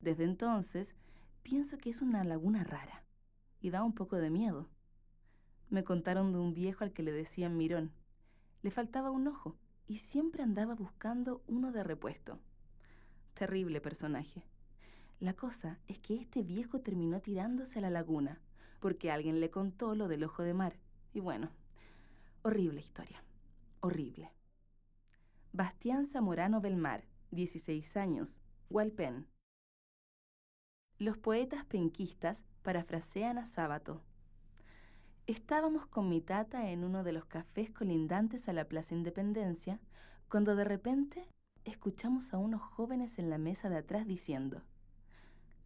Desde entonces, pienso que es una laguna rara y da un poco de miedo. Me contaron de un viejo al que le decían mirón. Le faltaba un ojo y siempre andaba buscando uno de repuesto. Terrible personaje. La cosa es que este viejo terminó tirándose a la laguna, porque alguien le contó lo del ojo de mar. Y bueno, horrible historia, horrible. Bastián Zamorano Belmar, 16 años, Hualpén. Los poetas penquistas parafrasean a Sábato. Estábamos con mi tata en uno de los cafés colindantes a la Plaza Independencia, cuando de repente escuchamos a unos jóvenes en la mesa de atrás diciendo,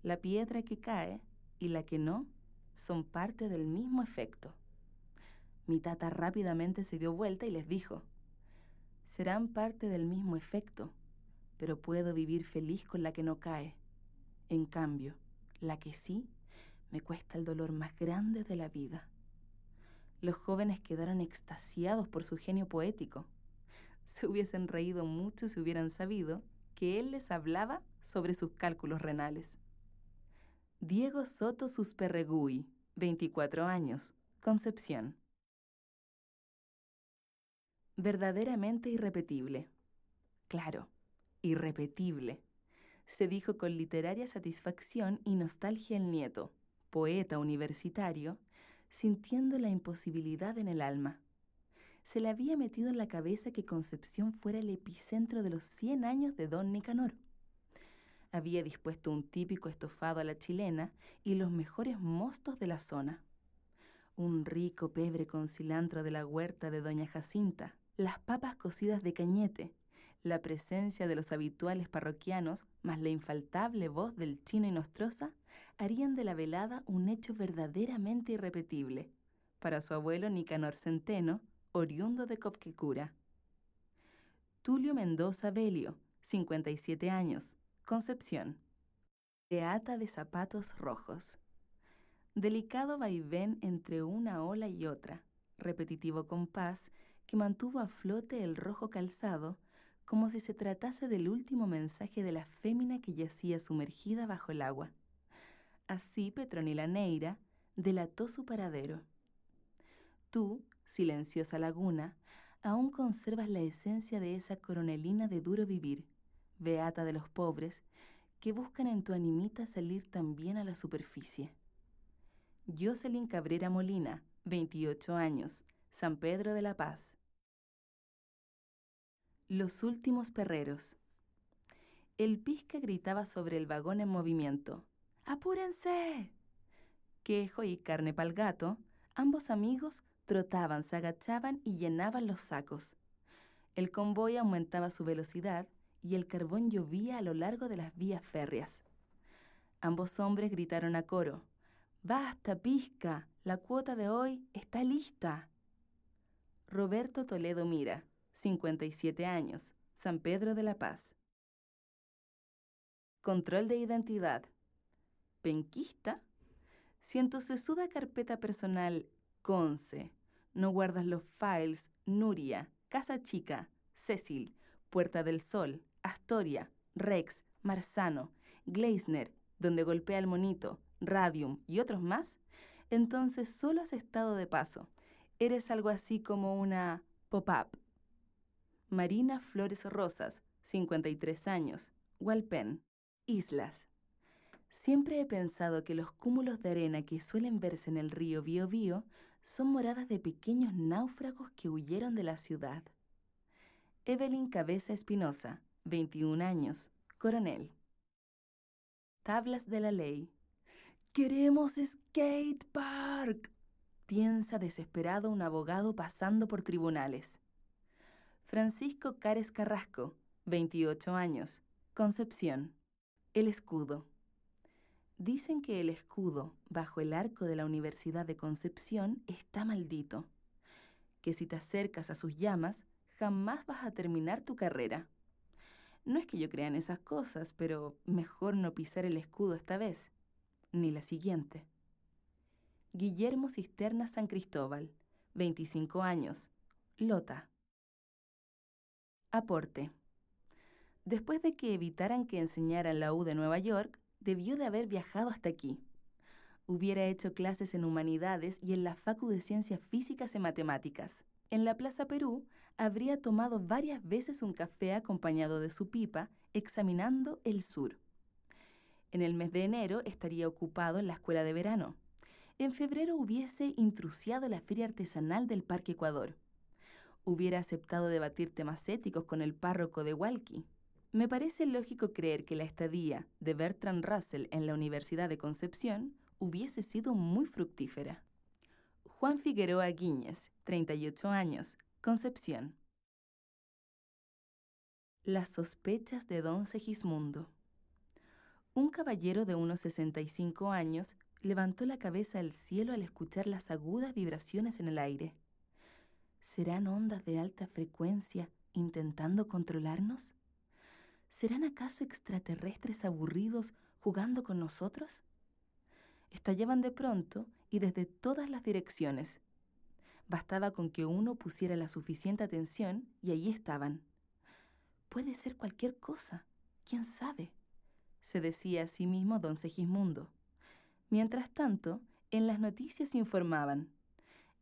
la piedra que cae y la que no son parte del mismo efecto. Mi tata rápidamente se dio vuelta y les dijo, serán parte del mismo efecto, pero puedo vivir feliz con la que no cae. En cambio, la que sí, me cuesta el dolor más grande de la vida. Los jóvenes quedaron extasiados por su genio poético. Se hubiesen reído mucho si hubieran sabido que él les hablaba sobre sus cálculos renales. Diego Soto Susperregui, 24 años, Concepción. Verdaderamente irrepetible. Claro, irrepetible. Se dijo con literaria satisfacción y nostalgia el nieto, poeta universitario, sintiendo la imposibilidad en el alma. Se le había metido en la cabeza que Concepción fuera el epicentro de los 100 años de Don Nicanor había dispuesto un típico estofado a la chilena y los mejores mostos de la zona. Un rico pebre con cilantro de la huerta de doña Jacinta, las papas cocidas de cañete, la presencia de los habituales parroquianos, más la infaltable voz del chino y nostrosa, harían de la velada un hecho verdaderamente irrepetible para su abuelo Nicanor Centeno, oriundo de Copquecura. Tulio Mendoza Belio, 57 años, Concepción. Beata de zapatos rojos. Delicado vaivén entre una ola y otra, repetitivo compás que mantuvo a flote el rojo calzado como si se tratase del último mensaje de la fémina que yacía sumergida bajo el agua. Así Petronila Neira delató su paradero. Tú, silenciosa laguna, aún conservas la esencia de esa coronelina de duro vivir, beata de los pobres, que buscan en tu animita salir también a la superficie. Jocelyn Cabrera Molina, 28 años, San Pedro de la Paz. Los últimos perreros. El pizca gritaba sobre el vagón en movimiento. ¡Apúrense! Quejo y carne pal gato, ambos amigos trotaban, se agachaban y llenaban los sacos. El convoy aumentaba su velocidad y el carbón llovía a lo largo de las vías férreas. Ambos hombres gritaron a coro, Basta, pizca, la cuota de hoy está lista. Roberto Toledo Mira, 57 años, San Pedro de la Paz. Control de identidad. ¿Penquista? Si en tu sesuda carpeta personal, Conce, no guardas los files Nuria, Casa Chica, Cecil, Puerta del Sol, Astoria, Rex, Marzano, Gleisner, donde golpea el monito, Radium y otros más, entonces solo has estado de paso. Eres algo así como una pop-up. Marina Flores Rosas, 53 años, Walpen, Islas. Siempre he pensado que los cúmulos de arena que suelen verse en el río Biobío son moradas de pequeños náufragos que huyeron de la ciudad. Evelyn Cabeza Espinosa, 21 años, coronel. Tablas de la ley. ¡Queremos skate park! Piensa desesperado un abogado pasando por tribunales. Francisco Cares Carrasco, 28 años, Concepción. El escudo. Dicen que el escudo bajo el arco de la Universidad de Concepción está maldito, que si te acercas a sus llamas, jamás vas a terminar tu carrera. No es que yo crea en esas cosas, pero mejor no pisar el escudo esta vez, ni la siguiente. Guillermo Cisterna San Cristóbal, 25 años, Lota. Aporte. Después de que evitaran que enseñara en la U de Nueva York, debió de haber viajado hasta aquí. Hubiera hecho clases en humanidades y en la Facu de Ciencias Físicas y Matemáticas. En la Plaza Perú habría tomado varias veces un café acompañado de su pipa, examinando el sur. En el mes de enero estaría ocupado en la escuela de verano. en febrero hubiese intrusiado la feria artesanal del Parque Ecuador. Hubiera aceptado debatir temas éticos con el párroco de Walkie. Me parece lógico creer que la estadía de Bertrand Russell en la Universidad de Concepción hubiese sido muy fructífera. Juan Figueroa Guíñez, 38 años, Concepción. Las sospechas de don Segismundo. Un caballero de unos 65 años levantó la cabeza al cielo al escuchar las agudas vibraciones en el aire. ¿Serán ondas de alta frecuencia intentando controlarnos? ¿Serán acaso extraterrestres aburridos jugando con nosotros? Estallaban de pronto y desde todas las direcciones. Bastaba con que uno pusiera la suficiente atención y allí estaban. Puede ser cualquier cosa, quién sabe, se decía a sí mismo don Segismundo. Mientras tanto, en las noticias informaban.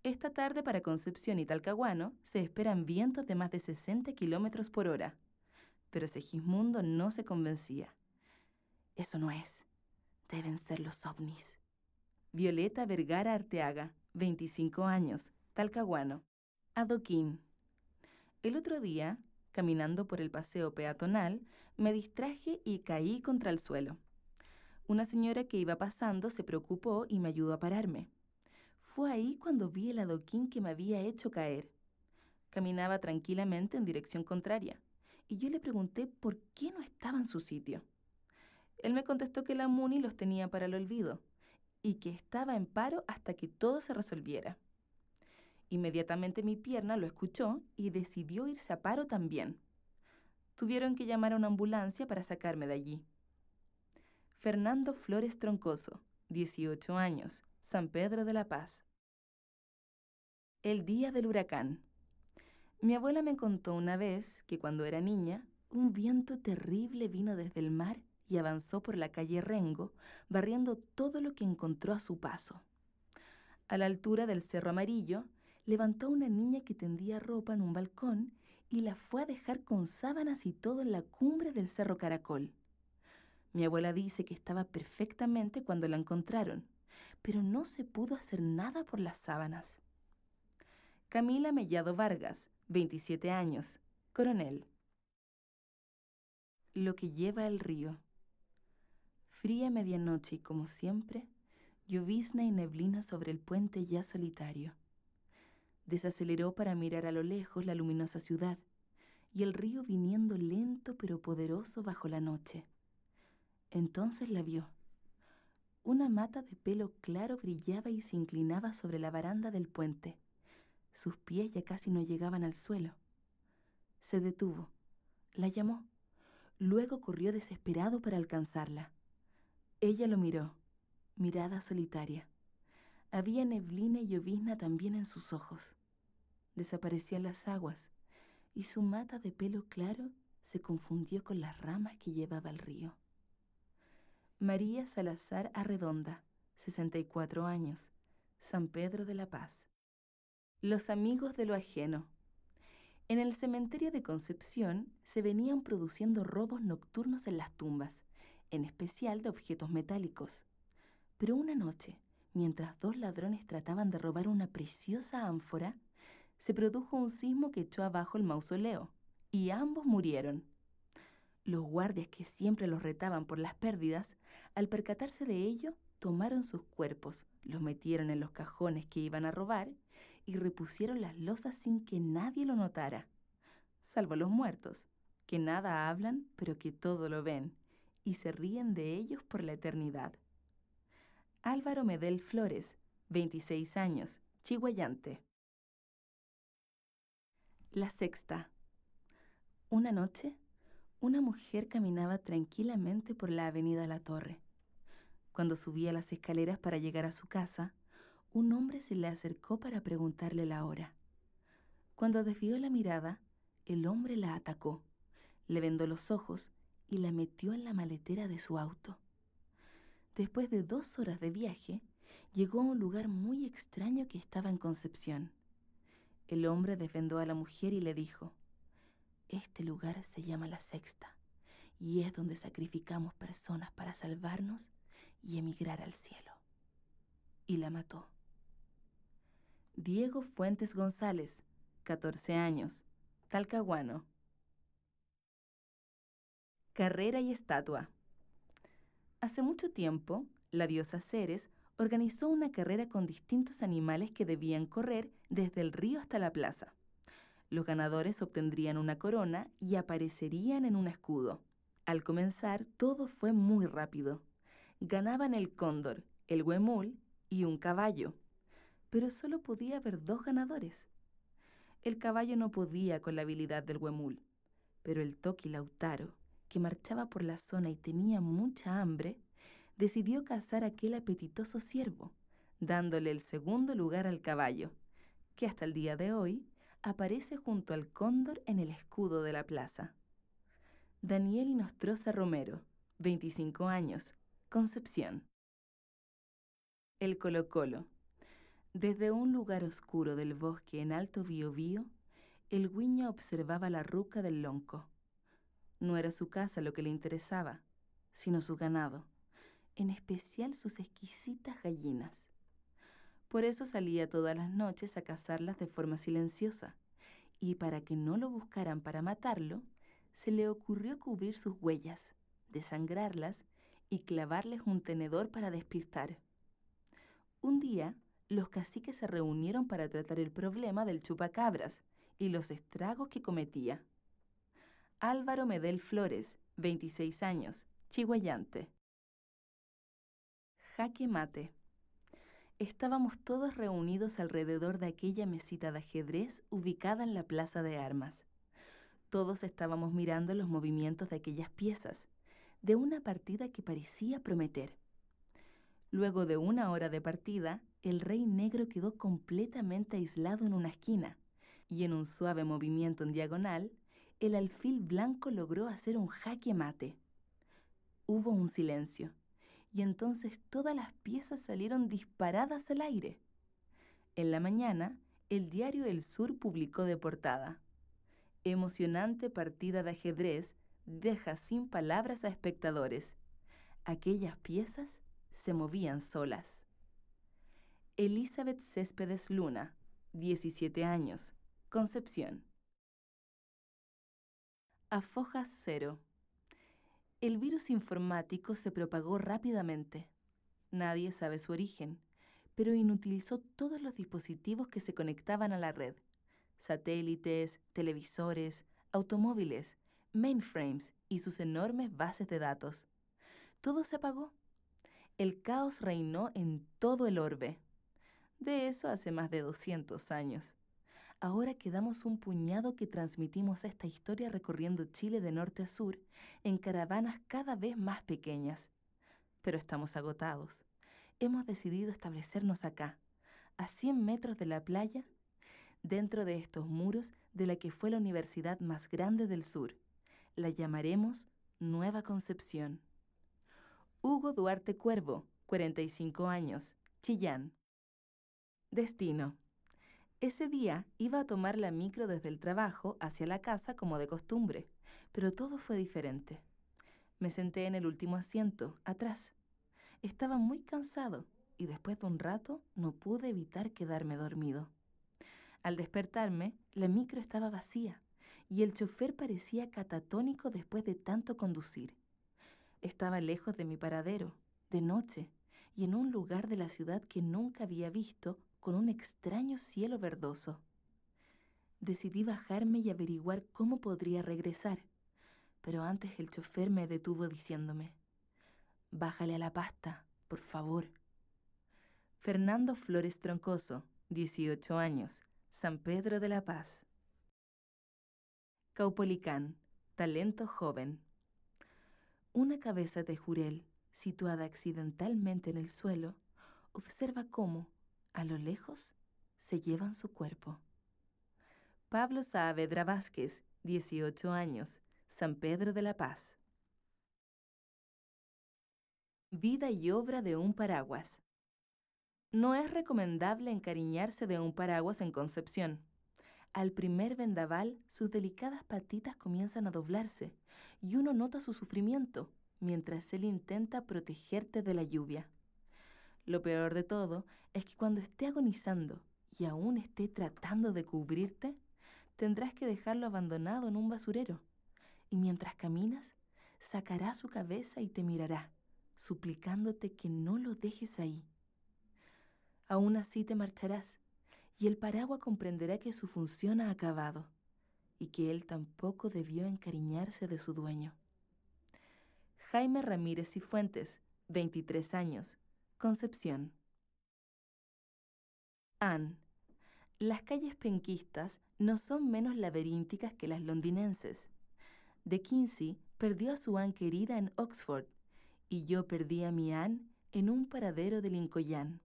Esta tarde para Concepción y Talcahuano se esperan vientos de más de 60 kilómetros por hora. Pero Segismundo no se convencía. Eso no es. Deben ser los ovnis. Violeta Vergara Arteaga, 25 años, Talcahuano. Adoquín. El otro día, caminando por el paseo peatonal, me distraje y caí contra el suelo. Una señora que iba pasando se preocupó y me ayudó a pararme. Fue ahí cuando vi el adoquín que me había hecho caer. Caminaba tranquilamente en dirección contraria, y yo le pregunté por qué no estaba en su sitio. Él me contestó que la Muni los tenía para el olvido, y que estaba en paro hasta que todo se resolviera. Inmediatamente mi pierna lo escuchó y decidió irse a paro también. Tuvieron que llamar a una ambulancia para sacarme de allí. Fernando Flores Troncoso, 18 años, San Pedro de la Paz. El día del huracán. Mi abuela me contó una vez que cuando era niña, un viento terrible vino desde el mar y avanzó por la calle Rengo, barriendo todo lo que encontró a su paso. A la altura del Cerro Amarillo, levantó a una niña que tendía ropa en un balcón y la fue a dejar con sábanas y todo en la cumbre del Cerro Caracol. Mi abuela dice que estaba perfectamente cuando la encontraron, pero no se pudo hacer nada por las sábanas. Camila Mellado Vargas, 27 años, coronel. Lo que lleva el río. Fría medianoche y como siempre, llovizna y neblina sobre el puente ya solitario. Desaceleró para mirar a lo lejos la luminosa ciudad y el río viniendo lento pero poderoso bajo la noche. Entonces la vio. Una mata de pelo claro brillaba y se inclinaba sobre la baranda del puente. Sus pies ya casi no llegaban al suelo. Se detuvo. La llamó. Luego corrió desesperado para alcanzarla. Ella lo miró, mirada solitaria. Había neblina y llovizna también en sus ojos desapareció en las aguas y su mata de pelo claro se confundió con las ramas que llevaba el río. María Salazar Arredonda, 64 años, San Pedro de la Paz. Los amigos de lo ajeno. En el cementerio de Concepción se venían produciendo robos nocturnos en las tumbas, en especial de objetos metálicos. Pero una noche, mientras dos ladrones trataban de robar una preciosa ánfora, se produjo un sismo que echó abajo el mausoleo, y ambos murieron. Los guardias que siempre los retaban por las pérdidas, al percatarse de ello, tomaron sus cuerpos, los metieron en los cajones que iban a robar y repusieron las losas sin que nadie lo notara, salvo los muertos, que nada hablan pero que todo lo ven y se ríen de ellos por la eternidad. Álvaro Medel Flores, 26 años, chihuayante. La sexta. Una noche, una mujer caminaba tranquilamente por la avenida La Torre. Cuando subía las escaleras para llegar a su casa, un hombre se le acercó para preguntarle la hora. Cuando desvió la mirada, el hombre la atacó, le vendó los ojos y la metió en la maletera de su auto. Después de dos horas de viaje, llegó a un lugar muy extraño que estaba en Concepción. El hombre defendió a la mujer y le dijo, Este lugar se llama la sexta y es donde sacrificamos personas para salvarnos y emigrar al cielo. y la mató. Diego Fuentes González, 14 años, Talcahuano. Carrera y estatua. Hace mucho tiempo, la diosa Ceres organizó una carrera con distintos animales que debían correr desde el río hasta la plaza. Los ganadores obtendrían una corona y aparecerían en un escudo. Al comenzar, todo fue muy rápido. Ganaban el cóndor, el huemul y un caballo. Pero solo podía haber dos ganadores. El caballo no podía con la habilidad del huemul, pero el Toki Lautaro, que marchaba por la zona y tenía mucha hambre, decidió cazar aquel apetitoso ciervo, dándole el segundo lugar al caballo, que hasta el día de hoy aparece junto al cóndor en el escudo de la plaza. Daniel Inostroza Romero, 25 años, Concepción. El Colo Colo. Desde un lugar oscuro del bosque en Alto Biobío, el guiño observaba la ruca del lonco. No era su casa lo que le interesaba, sino su ganado, en especial sus exquisitas gallinas. Por eso salía todas las noches a cazarlas de forma silenciosa, y para que no lo buscaran para matarlo, se le ocurrió cubrir sus huellas, desangrarlas y clavarles un tenedor para despistar. Un día, los caciques se reunieron para tratar el problema del chupacabras y los estragos que cometía. Álvaro Medel Flores, 26 años, chihuayante. Jaque mate. Estábamos todos reunidos alrededor de aquella mesita de ajedrez ubicada en la plaza de armas. Todos estábamos mirando los movimientos de aquellas piezas, de una partida que parecía prometer. Luego de una hora de partida, el rey negro quedó completamente aislado en una esquina, y en un suave movimiento en diagonal, el alfil blanco logró hacer un jaque mate. Hubo un silencio y entonces todas las piezas salieron disparadas al aire. En la mañana, el diario El Sur publicó de portada. Emocionante partida de ajedrez deja sin palabras a espectadores. Aquellas piezas se movían solas. Elizabeth Céspedes Luna, 17 años, Concepción. Afojas cero. El virus informático se propagó rápidamente. Nadie sabe su origen, pero inutilizó todos los dispositivos que se conectaban a la red. Satélites, televisores, automóviles, mainframes y sus enormes bases de datos. Todo se apagó. El caos reinó en todo el orbe. De eso hace más de 200 años ahora quedamos un puñado que transmitimos esta historia recorriendo Chile de norte a sur en caravanas cada vez más pequeñas. Pero estamos agotados. Hemos decidido establecernos acá, a 100 metros de la playa, dentro de estos muros de la que fue la universidad más grande del sur. La llamaremos Nueva Concepción. Hugo Duarte Cuervo, 45 años, Chillán. Destino. Ese día iba a tomar la micro desde el trabajo hacia la casa como de costumbre, pero todo fue diferente. Me senté en el último asiento, atrás. Estaba muy cansado y después de un rato no pude evitar quedarme dormido. Al despertarme, la micro estaba vacía y el chofer parecía catatónico después de tanto conducir. Estaba lejos de mi paradero, de noche, y en un lugar de la ciudad que nunca había visto con un extraño cielo verdoso. Decidí bajarme y averiguar cómo podría regresar, pero antes el chofer me detuvo diciéndome, Bájale a la pasta, por favor. Fernando Flores Troncoso, 18 años, San Pedro de la Paz. Caupolicán, talento joven. Una cabeza de jurel, situada accidentalmente en el suelo, observa cómo, a lo lejos se llevan su cuerpo. Pablo Saavedra Vázquez, 18 años, San Pedro de la Paz. Vida y obra de un paraguas. No es recomendable encariñarse de un paraguas en Concepción. Al primer vendaval, sus delicadas patitas comienzan a doblarse y uno nota su sufrimiento mientras él intenta protegerte de la lluvia. Lo peor de todo es que cuando esté agonizando y aún esté tratando de cubrirte, tendrás que dejarlo abandonado en un basurero. Y mientras caminas, sacará su cabeza y te mirará, suplicándote que no lo dejes ahí. Aún así te marcharás, y el paraguas comprenderá que su función ha acabado, y que él tampoco debió encariñarse de su dueño. Jaime Ramírez y Fuentes, 23 años, Concepción. Anne. Las calles penquistas no son menos laberínticas que las londinenses. De Kinsey perdió a su Anne querida en Oxford y yo perdí a mi Anne en un paradero de Lincoln.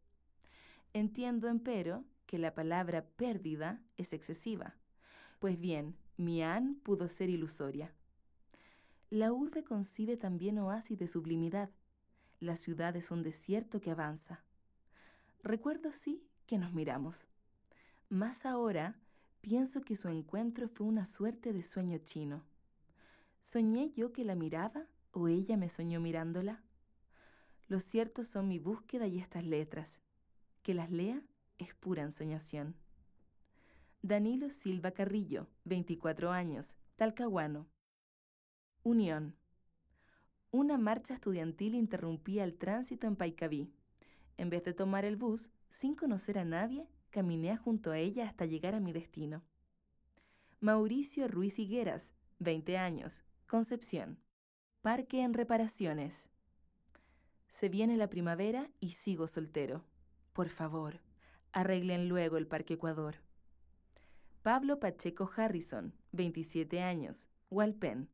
Entiendo, empero, que la palabra pérdida es excesiva. Pues bien, mi Anne pudo ser ilusoria. La urbe concibe también oasis de sublimidad. La ciudad es un desierto que avanza. Recuerdo, sí, que nos miramos. Más ahora, pienso que su encuentro fue una suerte de sueño chino. ¿Soñé yo que la miraba o ella me soñó mirándola? Lo cierto son mi búsqueda y estas letras. Que las lea es pura ensoñación. Danilo Silva Carrillo, 24 años, Talcahuano. Unión. Una marcha estudiantil interrumpía el tránsito en Paicaví. En vez de tomar el bus, sin conocer a nadie, caminé junto a ella hasta llegar a mi destino. Mauricio Ruiz Higueras, 20 años, Concepción. Parque en reparaciones. Se viene la primavera y sigo soltero. Por favor, arreglen luego el Parque Ecuador. Pablo Pacheco Harrison, 27 años, Hualpén.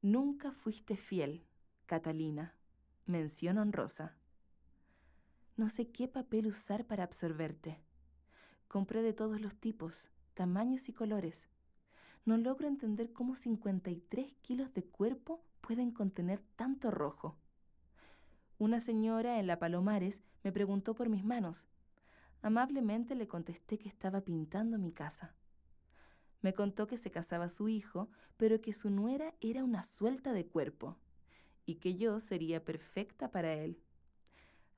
Nunca fuiste fiel, Catalina. Mención honrosa. No sé qué papel usar para absorberte. Compré de todos los tipos, tamaños y colores no logro entender cómo 53 kilos de cuerpo pueden contener tanto rojo. Una señora en la Palomares me preguntó por mis manos. Amablemente le contesté que estaba pintando mi casa. Me contó que se casaba su hijo, pero que su nuera era una suelta de cuerpo y que yo sería perfecta para él.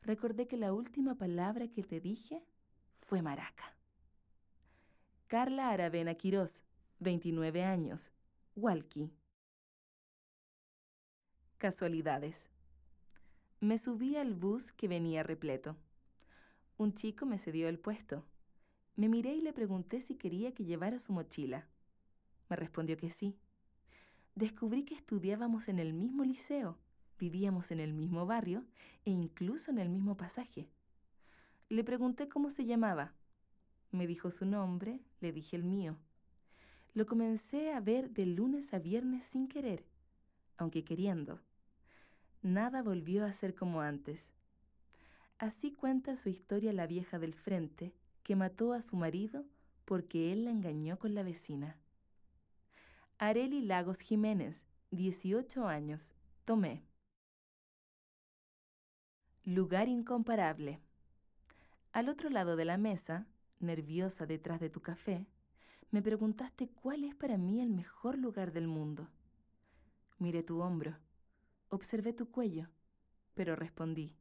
Recordé que la última palabra que te dije fue maraca. Carla Aravena Quirós, 29 años, Walkie. Casualidades. Me subí al bus que venía repleto. Un chico me cedió el puesto. Me miré y le pregunté si quería que llevara su mochila. Me respondió que sí. Descubrí que estudiábamos en el mismo liceo, vivíamos en el mismo barrio e incluso en el mismo pasaje. Le pregunté cómo se llamaba. Me dijo su nombre, le dije el mío. Lo comencé a ver de lunes a viernes sin querer, aunque queriendo. Nada volvió a ser como antes. Así cuenta su historia la vieja del frente, que mató a su marido porque él la engañó con la vecina. Areli Lagos Jiménez, 18 años, Tomé. Lugar incomparable. Al otro lado de la mesa, nerviosa detrás de tu café, me preguntaste cuál es para mí el mejor lugar del mundo. Miré tu hombro, observé tu cuello, pero respondí,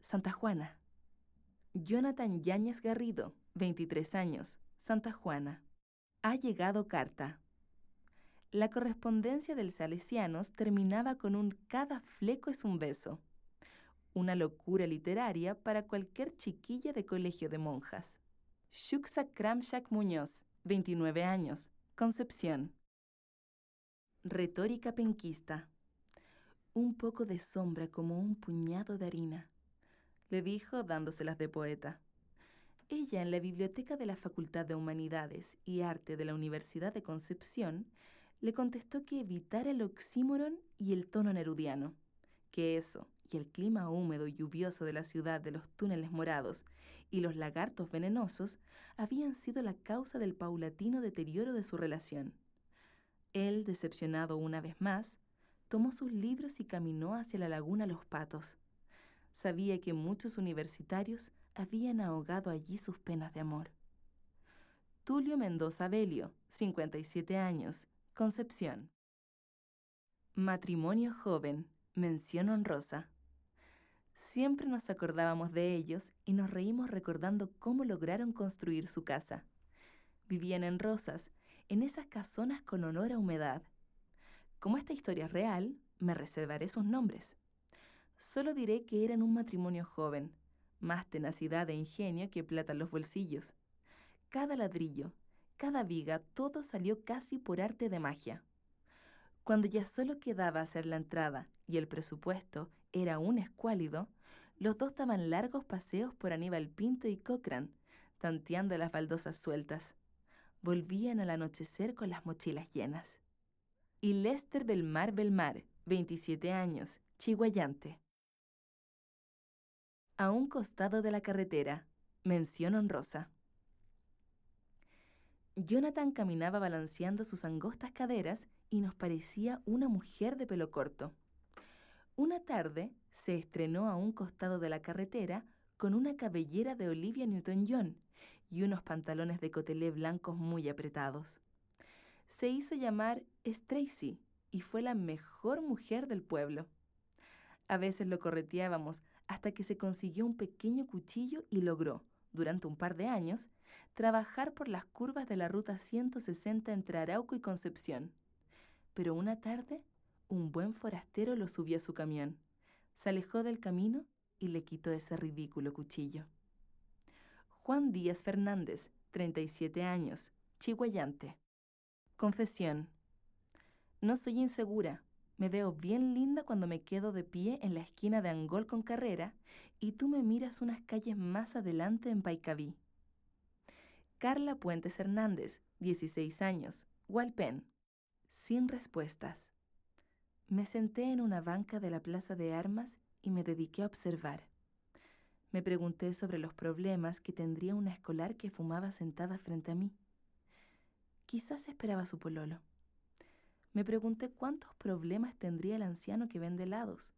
Santa Juana. Jonathan Yáñez Garrido, 23 años, Santa Juana. Ha llegado carta. La correspondencia del Salesianos terminaba con un cada fleco es un beso, una locura literaria para cualquier chiquilla de colegio de monjas. Shuksa Kramshak Muñoz, 29 años, Concepción. Retórica penquista. Un poco de sombra como un puñado de harina, le dijo dándoselas de poeta. Ella en la biblioteca de la Facultad de Humanidades y Arte de la Universidad de Concepción le contestó que evitara el oxímoron y el tono nerudiano, que eso y el clima húmedo y lluvioso de la ciudad de los túneles morados y los lagartos venenosos habían sido la causa del paulatino deterioro de su relación. Él, decepcionado una vez más, tomó sus libros y caminó hacia la laguna Los Patos. Sabía que muchos universitarios habían ahogado allí sus penas de amor. Tulio Mendoza Belio, 57 años, Concepción. Matrimonio joven, mención honrosa. Siempre nos acordábamos de ellos y nos reímos recordando cómo lograron construir su casa. Vivían en Rosas, en esas casonas con olor a humedad. Como esta historia es real, me reservaré sus nombres. Solo diré que eran un matrimonio joven, más tenacidad e ingenio que plata en los bolsillos. Cada ladrillo, cada viga, todo salió casi por arte de magia. Cuando ya solo quedaba hacer la entrada y el presupuesto era un escuálido, los dos daban largos paseos por Aníbal Pinto y Cochrane, tanteando las baldosas sueltas. Volvían al anochecer con las mochilas llenas. Y Lester Belmar Belmar, 27 años, chihuayante. A un costado de la carretera, mención honrosa. Jonathan caminaba balanceando sus angostas caderas y nos parecía una mujer de pelo corto. Una tarde se estrenó a un costado de la carretera con una cabellera de Olivia Newton-John y unos pantalones de cotelé blancos muy apretados. Se hizo llamar Stracy y fue la mejor mujer del pueblo. A veces lo correteábamos hasta que se consiguió un pequeño cuchillo y logró, durante un par de años, trabajar por las curvas de la ruta 160 entre Arauco y Concepción. Pero una tarde un buen forastero lo subió a su camión, se alejó del camino y le quitó ese ridículo cuchillo. Juan Díaz Fernández, 37 años, chihuayante. Confesión. No soy insegura. Me veo bien linda cuando me quedo de pie en la esquina de Angol con carrera y tú me miras unas calles más adelante en Paicaví. Carla Puentes Hernández, 16 años, Hualpén. Sin respuestas. Me senté en una banca de la Plaza de Armas y me dediqué a observar. Me pregunté sobre los problemas que tendría una escolar que fumaba sentada frente a mí. Quizás esperaba su pololo. Me pregunté cuántos problemas tendría el anciano que vende helados.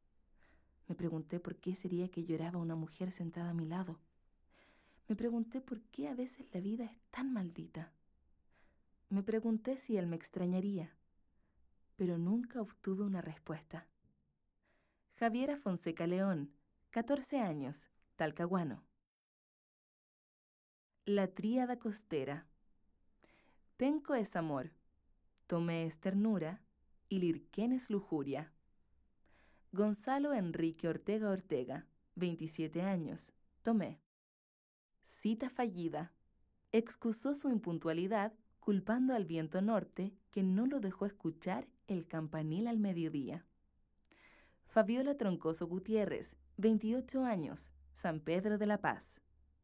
Me pregunté por qué sería que lloraba una mujer sentada a mi lado. Me pregunté por qué a veces la vida es tan maldita. Me pregunté si él me extrañaría pero nunca obtuve una respuesta. Javiera Fonseca León, 14 años, Talcahuano. La tríada costera. Penco es amor, Tomé es ternura y Lirquén es lujuria. Gonzalo Enrique Ortega Ortega, 27 años, Tomé. Cita fallida. Excusó su impuntualidad culpando al viento norte que no lo dejó escuchar el campanil al mediodía. Fabiola Troncoso Gutiérrez, 28 años, San Pedro de la Paz.